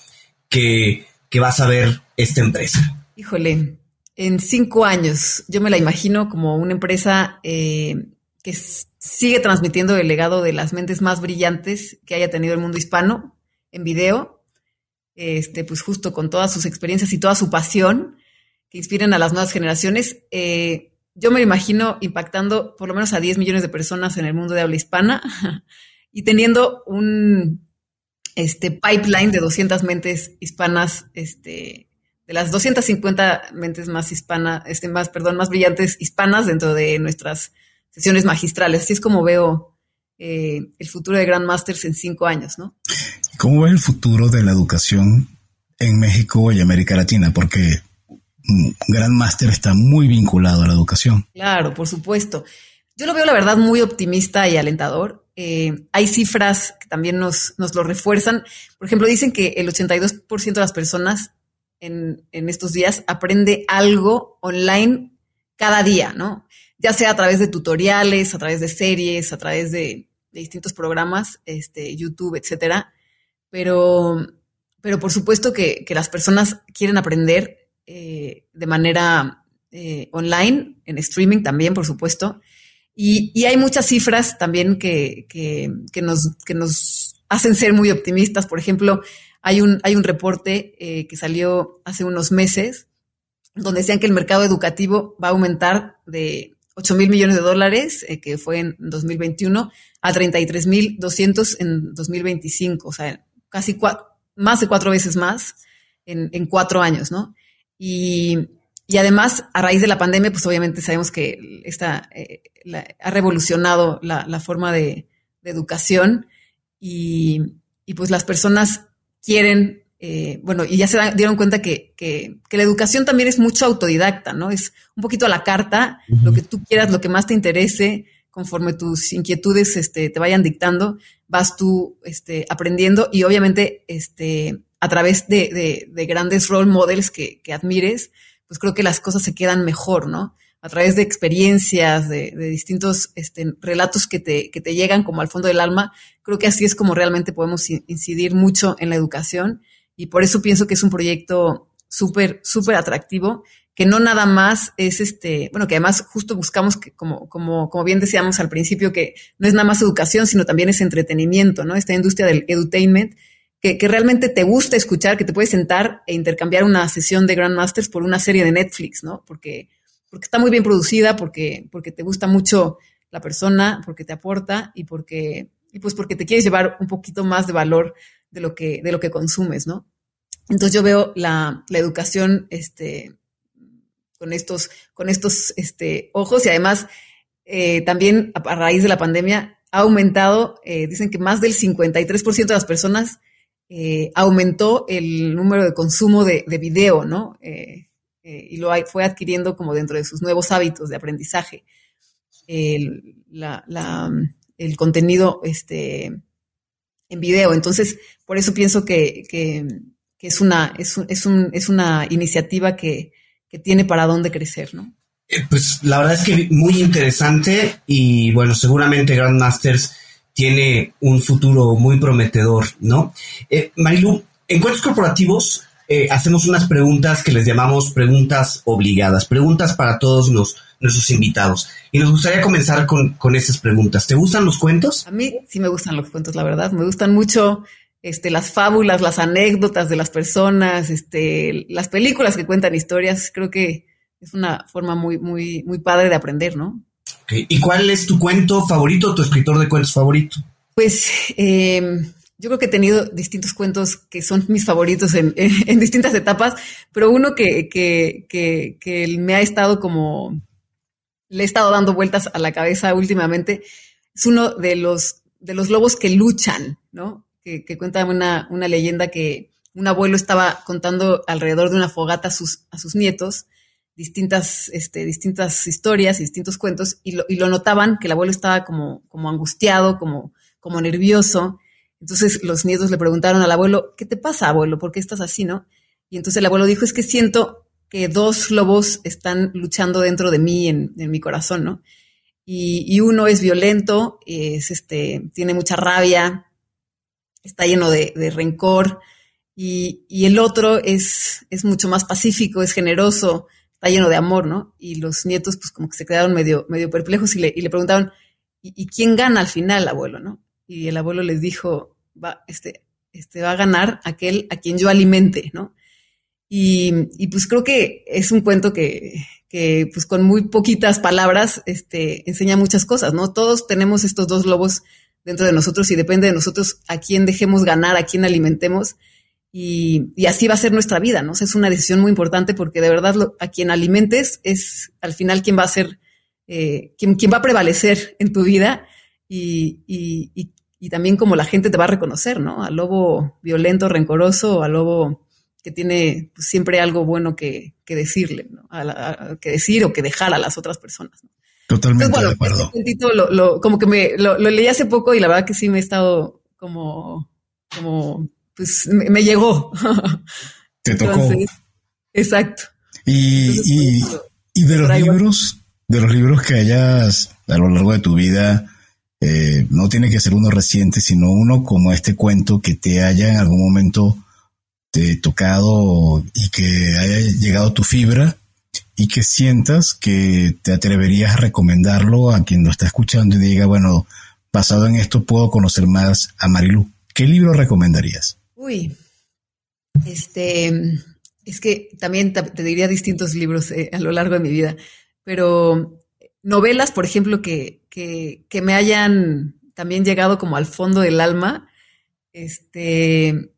que, que vas a ver esta empresa? Híjole, en cinco años yo me la imagino como una empresa eh, que sigue transmitiendo el legado de las mentes más brillantes que haya tenido el mundo hispano en video este, pues justo con todas sus experiencias y toda su pasión que inspiren a las nuevas generaciones. Eh, yo me imagino impactando por lo menos a 10 millones de personas en el mundo de habla hispana y teniendo un este, pipeline de 200 mentes hispanas, este, de las 250 mentes más hispanas, este, más, perdón, más brillantes hispanas dentro de nuestras sesiones magistrales. Así es como veo eh, el futuro de Grandmasters en cinco años, ¿no? ¿Cómo ves el futuro de la educación en México y América Latina? Porque Gran Máster está muy vinculado a la educación. Claro, por supuesto. Yo lo veo, la verdad, muy optimista y alentador. Eh, hay cifras que también nos, nos, lo refuerzan. Por ejemplo, dicen que el 82% de las personas en, en, estos días aprende algo online cada día, ¿no? Ya sea a través de tutoriales, a través de series, a través de, de distintos programas, este, YouTube, etcétera pero, pero por supuesto que, las personas quieren aprender eh, de manera eh, online, en streaming también, por supuesto. Y, hay muchas cifras también que, nos, que nos hacen ser muy optimistas. Por ejemplo, hay un, hay un reporte eh, que salió hace unos meses donde decían que el mercado educativo va a aumentar de 8 mil millones de dólares, que fue en 2021, a 33 mil 200 en 2025. O sea, casi más de cuatro veces más en, cuatro años, ¿no? Y, y además, a raíz de la pandemia, pues obviamente sabemos que esta, eh, ha revolucionado la, forma de, educación y, pues las personas quieren, eh, bueno, y ya se dieron cuenta que, la educación también es mucho autodidacta, ¿no? Es un poquito a la carta, lo que tú quieras, lo que más te interese, conforme tus inquietudes este, te vayan dictando, vas tú este, aprendiendo y obviamente este, a través de, grandes role models que, que admires, pues creo que las cosas se quedan mejor, ¿no? A través de experiencias, de, distintos este, relatos que te, que te llegan como al fondo del alma, creo que así es como realmente podemos incidir mucho en la educación y por eso pienso que es un proyecto súper, súper atractivo, que no nada más es este, bueno, que además justo buscamos que, como, como, como bien decíamos al principio, que no es nada más educación, sino también es entretenimiento, ¿no? Esta industria del edutainment que, realmente te gusta escuchar, que te puedes sentar e intercambiar una sesión de Grandmasters por una serie de Netflix, ¿no? Porque, porque está muy bien producida, porque, porque te gusta mucho la persona, porque te aporta y porque, y pues porque te quieres llevar un poquito más de valor de lo que, de lo que consumes, ¿no? Entonces yo veo la, educación este, con estos, con estos este, ojos y además eh, también a, raíz de la pandemia ha aumentado, eh, dicen que más del 53% de las personas eh, aumentó el número de consumo de, video, ¿no? Y lo fue adquiriendo como dentro de sus nuevos hábitos de aprendizaje. El, contenido este, en video. Entonces, por eso pienso que, es, una, es, es, una iniciativa que, que tiene para dónde crecer, ¿no? Pues la verdad es que muy interesante y bueno, seguramente Grandmasters tiene un futuro muy prometedor, ¿no? Eh, Marilu, en cuentos corporativos eh, hacemos unas preguntas que les llamamos preguntas obligadas, preguntas para todos los, nuestros invitados. Y nos gustaría comenzar con, con esas preguntas. ¿Te gustan los cuentos? A mí sí me gustan los cuentos, la verdad. Me gustan mucho este, las fábulas, las anécdotas de las personas, este, las películas que cuentan historias. Creo que es una forma muy, muy, muy padre de aprender, ¿no? ¿Y cuál es tu cuento favorito, tu escritor de cuentos favorito? Pues em, yo creo que he tenido distintos cuentos que son mis favoritos en, distintas etapas, pero uno que, que, me ha estado como, le he estado dando vueltas a la cabeza últimamente, es uno de los, de los lobos que luchan, ¿no? Que, cuenta una, una leyenda que un abuelo estaba contando alrededor de una fogata sus, a sus nietos distintas, este, distintas historias y distintos cuentos y lo, y lo notaban que el abuelo estaba como, como angustiado, como, como nervioso. Entonces los nietos le preguntaron al abuelo, ¿qué te pasa, abuelo? ¿Por qué estás así, no? Y entonces el abuelo dijo, es que siento que dos lobos están luchando dentro de mí, en, en mi corazón, ¿no? Y, y, uno es violento, es este, tiene mucha rabia, está lleno de, rencor, y, y, el otro es, es mucho más pacífico, es generoso, está lleno de amor, ¿no? Y los nietos, pues como que se quedaron medio, medio perplejos y le, y le preguntaron, ¿y, quién gana al final, abuelo, no? Y el abuelo les dijo, va, este, este va a ganar aquel a quien yo alimente, ¿no? Y, y pues creo que es un cuento que, que, pues con muy poquitas palabras, este, enseña muchas cosas, ¿no? Todos tenemos estos dos lobos dentro de nosotros y depende de nosotros a quién dejemos ganar, a quién alimentemos. Y, así va a ser nuestra vida, ¿no? es una decisión muy importante porque de verdad a quien alimentes es al final quien va a ser, eh, quien, va a prevalecer en tu vida y, y, también como la gente te va a reconocer, ¿no? Al lobo violento, rencoroso, o al lobo que tiene pues, siempre algo bueno que, decirle, ¿no? que decir o que dejar a las otras personas. Totalmente de acuerdo. Este lo, como que me lo, lo leí hace poco y la verdad que sí me he estado como, como pues me, llegó. Te tocó. exacto. Y, y, de los libros, de los libros que hayas a lo largo de tu vida, eh, no tiene que ser uno reciente, sino uno como este cuento que te haya en algún momento te tocado y que haya llegado tu fibra y que sientas que te atreverías a recomendarlo a quien lo está escuchando y diga, bueno, basado en esto puedo conocer más a Marilu. ¿Qué libro recomendarías? Uy, este, es que también te, diría distintos libros eh, a lo largo de mi vida, pero novelas, por ejemplo, que, que, me hayan también llegado como al fondo del alma, este,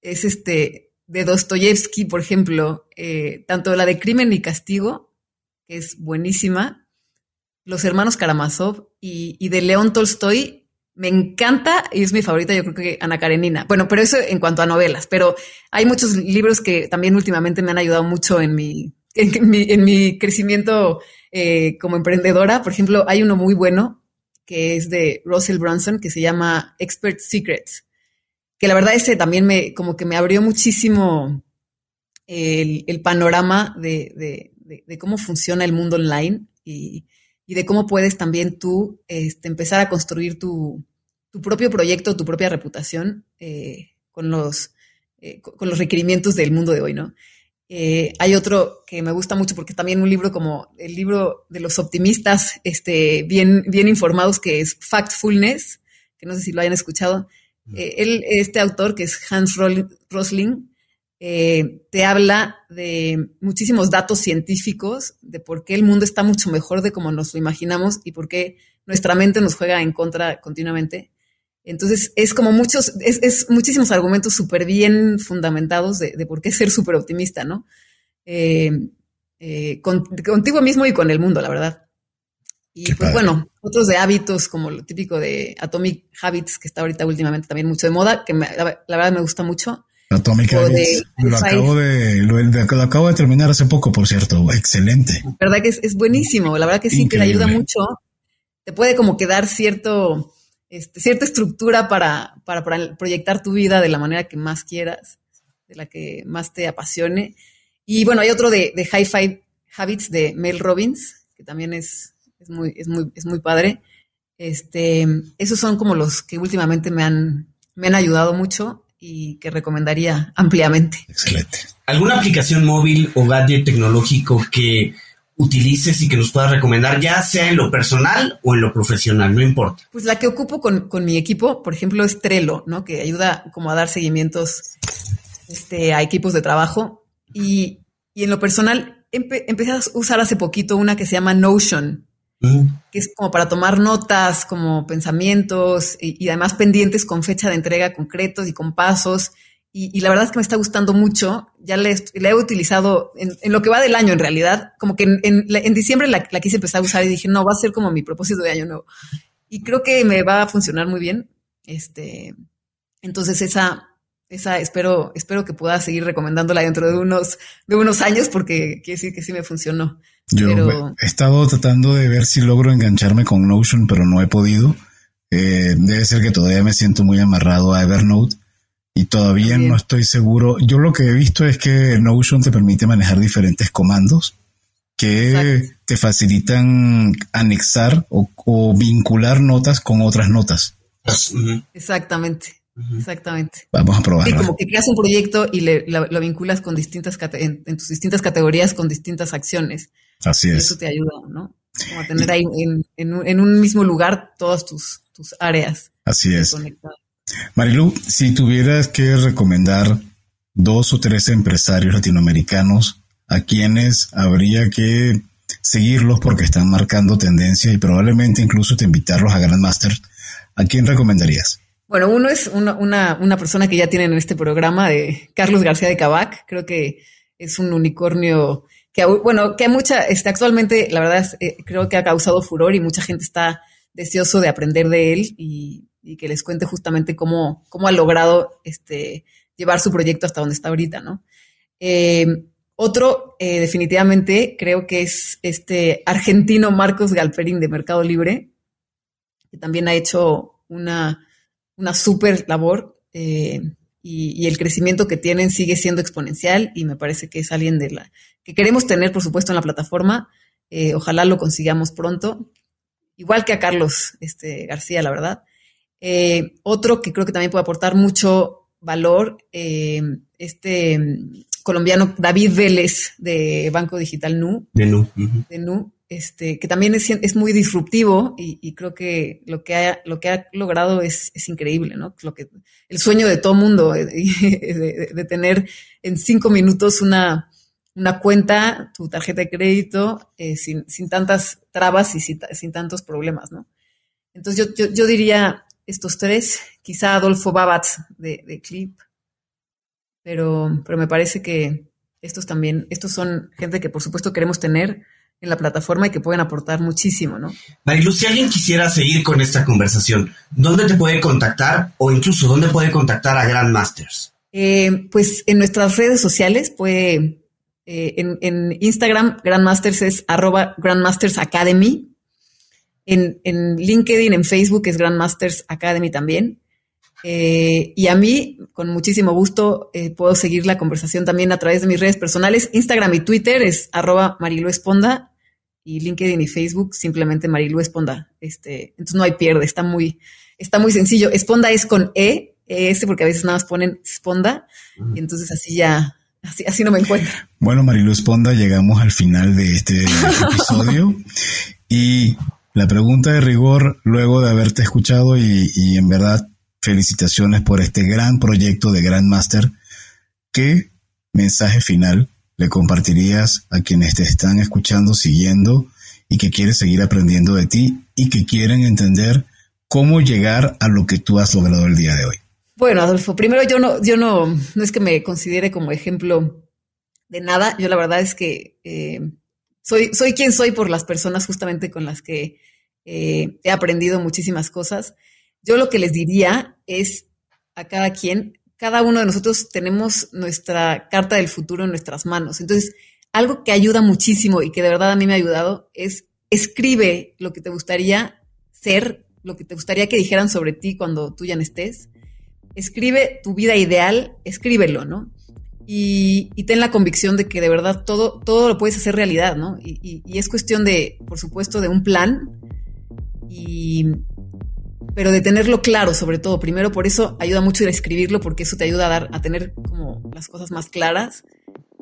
es este, de Dostoyevsky, por ejemplo, eh, tanto la de Crimen y Castigo, que es buenísima, Los Hermanos Karamazov y, y de León Tolstoy, me encanta y es mi favorita, yo creo que Ana Karenina. Bueno, pero eso en cuanto a novelas, pero hay muchos libros que también últimamente me han ayudado mucho en mi, en mi, en mi crecimiento eh, como emprendedora. Por ejemplo, hay uno muy bueno que es de Russell Brunson que se llama Expert Secrets, que la verdad ese también me, como que me abrió muchísimo el, el panorama de, de, de, de, cómo funciona el mundo online y, y de cómo puedes también tú este, empezar a construir tu, tu, propio proyecto, tu propia reputación eh, con, los, eh, con los requerimientos del mundo de hoy, ¿no? Eh, hay otro que me gusta mucho porque también un libro como el libro de los optimistas, este, bien, bien informados, que es Factfulness, que no sé si lo hayan escuchado. Eh, él, este autor, que es Hans Rosling, eh, te habla de muchísimos datos científicos de por qué el mundo está mucho mejor de como nos lo imaginamos y por qué nuestra mente nos juega en contra continuamente. Entonces, es como muchos, es, es muchísimos argumentos súper bien fundamentados de, de, por qué ser súper optimista, ¿no? Eh, eh, con, contigo mismo y con el mundo, la verdad. Y qué pues padre. bueno, otros de hábitos, como lo típico de Atomic Habits, que está ahorita últimamente también mucho de moda, que me, la, la, verdad me gusta mucho. Atomic Habits. lo, acabo de, lo, lo, acabo de terminar hace poco, por cierto. Excelente. La verdad que es, es buenísimo. La verdad que sí, Increíble. que le ayuda mucho. Te puede como quedar cierto este, cierta estructura para, para, para, proyectar tu vida de la manera que más quieras, de la que más te apasione. Y bueno, hay otro de, de High Five Habits de Mel Robbins, que también es, es, muy, es, muy, es muy padre. Este, esos son como los que últimamente me han, me han ayudado mucho y que recomendaría ampliamente. Excelente. ¿Alguna aplicación móvil o gadget tecnológico que utilices y que nos puedas recomendar, ya sea en lo personal o en lo profesional, no importa. Pues la que ocupo con, con mi equipo, por ejemplo, es Trello, ¿no? Que ayuda como a dar seguimientos este, a equipos de trabajo. Y, y en lo personal, empe empecé a usar hace poquito una que se llama Notion, que es como para tomar notas, como pensamientos y, además pendientes con fecha de entrega concretos y con pasos. Y, la verdad es que me está gustando mucho. Ya le, he utilizado en, lo que va del año, en realidad. Como que en diciembre la, la, quise empezar a usar y dije, no, va a ser como mi propósito de año nuevo. Y creo que me va a funcionar muy bien. Este, entonces esa, esa espero, espero que pueda seguir recomendándola dentro de unos, de unos años porque quiere decir que sí me funcionó. Yo pero... he estado tratando de ver si logro engancharme con Notion, pero no he podido. Eh, debe ser que todavía me siento muy amarrado a Evernote y todavía Bien. no estoy seguro. Yo lo que he visto es que Notion te permite manejar diferentes comandos que Exacto. te facilitan anexar o, o, vincular notas con otras notas. Exactamente. Exactamente. Vamos a probarlo. Sí, como que creas un proyecto y le, lo, lo, vinculas con distintas en, en, tus distintas categorías con distintas acciones. Así es. Eso te ayuda, ¿no? Como a tener ahí en, en, en un mismo lugar todas tus, tus áreas. Así es. Marilu, si tuvieras que recomendar dos o tres empresarios latinoamericanos a quienes habría que seguirlos porque están marcando tendencia y probablemente incluso te invitarlos a Grandmaster, ¿a quién recomendarías? Bueno, uno es una, una, una persona que ya tienen en este programa, de Carlos García de Cabac. Creo que es un unicornio que, bueno, que mucha, este, actualmente, la verdad, es, eh, creo que ha causado furor y mucha gente está deseoso de aprender de él y y que les cuente justamente cómo, cómo ha logrado este, llevar su proyecto hasta donde está ahorita, ¿no? Eh, otro, eh, definitivamente, creo que es este argentino Marcos Galperín de Mercado Libre, que también ha hecho una, una súper labor eh, y, y, el crecimiento que tienen sigue siendo exponencial y me parece que es alguien de la que queremos tener, por supuesto, en la plataforma. Eh, ojalá lo consigamos pronto. Igual que a Carlos este, García, la verdad. Eh, otro que creo que también puede aportar mucho valor, este mm, colombiano David Vélez de Banco Digital Nu. De Nu. Uh -huh. De Nu, este, que también es, muy disruptivo y, creo que lo que ha, lo que ha logrado es, increíble, ¿no? El sueño de todo mundo de, de, tener en cinco minutos una, cuenta, tu tarjeta de crédito, eh, sin, tantas trabas y sin, tantos problemas, ¿no? Entonces yo diría estos tres, quizá Adolfo Babatz de, de Clip, pero, pero me parece que estos también, estos son gente que por supuesto queremos tener en la plataforma y que pueden aportar muchísimo, ¿no? Marilu, si alguien quisiera seguir con esta conversación, ¿dónde te puede contactar o incluso dónde puede contactar a Grandmasters? Eh, pues en nuestras redes sociales puede, eh, en, Instagram, Grandmasters es arroba Grandmasters Academy. En, en, LinkedIn, en Facebook es Grandmasters Academy también. Eh, y a mí, con muchísimo gusto, puedo seguir la conversación también a través de mis redes personales. Instagram y Twitter es arroba Marilu Esponda y LinkedIn y Facebook simplemente Marilu Esponda. Este, entonces no hay pierde, está muy, está muy sencillo. Esponda es con E, ES, porque a veces nada más ponen Esponda, y entonces así ya, así, así no me encuentro. Bueno, Marilu Esponda, llegamos al final de este episodio y la pregunta de rigor, luego de haberte escuchado y, y en verdad felicitaciones por este gran proyecto de Grandmaster, ¿qué mensaje final le compartirías a quienes te están escuchando, siguiendo y que quieren seguir aprendiendo de ti y que quieren entender cómo llegar a lo que tú has logrado el día de hoy? Bueno, Adolfo, primero yo no, yo no, no es que me considere como ejemplo de nada. Yo la verdad es que eh, soy, soy quien soy por las personas justamente con las que eh, he aprendido muchísimas cosas. Yo lo que les diría es a cada quien cada uno de nosotros tenemos nuestra carta del futuro en nuestras manos. Entonces, algo que ayuda muchísimo y que de verdad a mí me ha ayudado es escribe lo que te gustaría ser, lo que te gustaría que dijeran sobre ti cuando tú ya no estés. Escribe tu vida ideal, escríbelo, ¿no? Y, ten la convicción de que de verdad todo, todo lo puedes hacer realidad, ¿no? Y, y es cuestión de, por supuesto, de un plan y, pero de tenerlo claro, sobre todo. Primero, por eso ayuda mucho ir a escribirlo, porque eso te ayuda a dar, a tener como las cosas más claras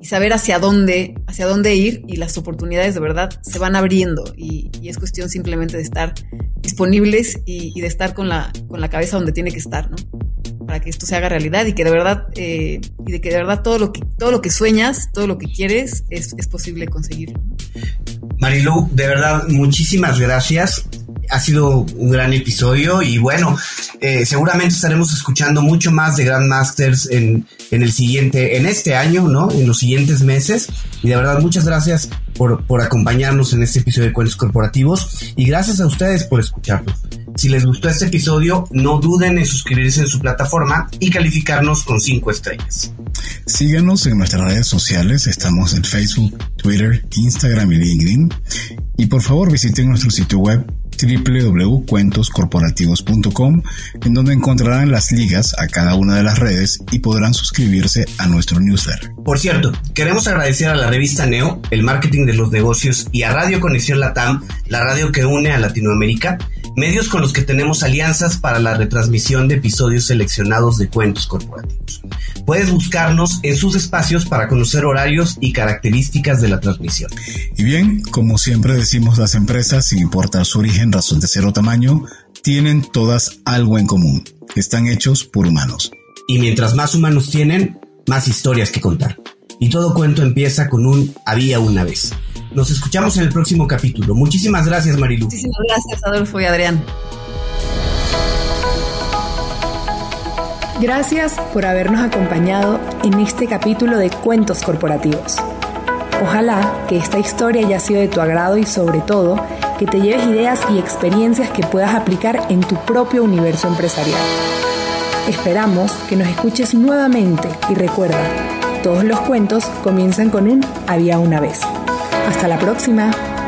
y saber hacia dónde, hacia dónde ir y las oportunidades de verdad se van abriendo y, es cuestión simplemente de estar disponibles y, de estar con la, con la cabeza donde tiene que estar, ¿no? Para que esto se haga realidad y que de verdad, eh, y de que de verdad todo lo que, todo lo que sueñas, todo lo que quieres, es, es posible conseguirlo. Marilu, de verdad, muchísimas gracias ha sido un gran episodio y bueno, eh, seguramente estaremos escuchando mucho más de Grandmasters en, en el siguiente, en este año, ¿no? En los siguientes meses. Y de verdad, muchas gracias por, por acompañarnos en este episodio de Cuentos Corporativos y gracias a ustedes por escucharnos. Si les gustó este episodio, no duden en suscribirse en su plataforma y calificarnos con cinco estrellas. Síguenos en nuestras redes sociales, estamos en Facebook, Twitter, Instagram y LinkedIn. Y por favor visiten nuestro sitio web www.cuentoscorporativos.com, en donde encontrarán las ligas a cada una de las redes y podrán suscribirse a nuestro newsletter. Por cierto, queremos agradecer a la revista Neo, el marketing de los negocios, y a Radio Conexión Latam, la radio que une a Latinoamérica, medios con los que tenemos alianzas para la retransmisión de episodios seleccionados de cuentos corporativos. Puedes buscarnos en sus espacios para conocer horarios y características de la transmisión. Y bien, como siempre decimos las empresas, sin importar su origen, razón de ser o tamaño, tienen todas algo en común. Están hechos por humanos. Y mientras más humanos tienen, más historias que contar. Y todo cuento empieza con un había una vez. Nos escuchamos en el próximo capítulo. Muchísimas gracias, Marilu. Muchísimas gracias, Adolfo y Adrián. Gracias por habernos acompañado en este capítulo de Cuentos Corporativos. Ojalá que esta historia haya sido de tu agrado y sobre todo que te lleves ideas y experiencias que puedas aplicar en tu propio universo empresarial. Esperamos que nos escuches nuevamente y recuerda, todos los cuentos comienzan con un había una vez. Hasta la próxima.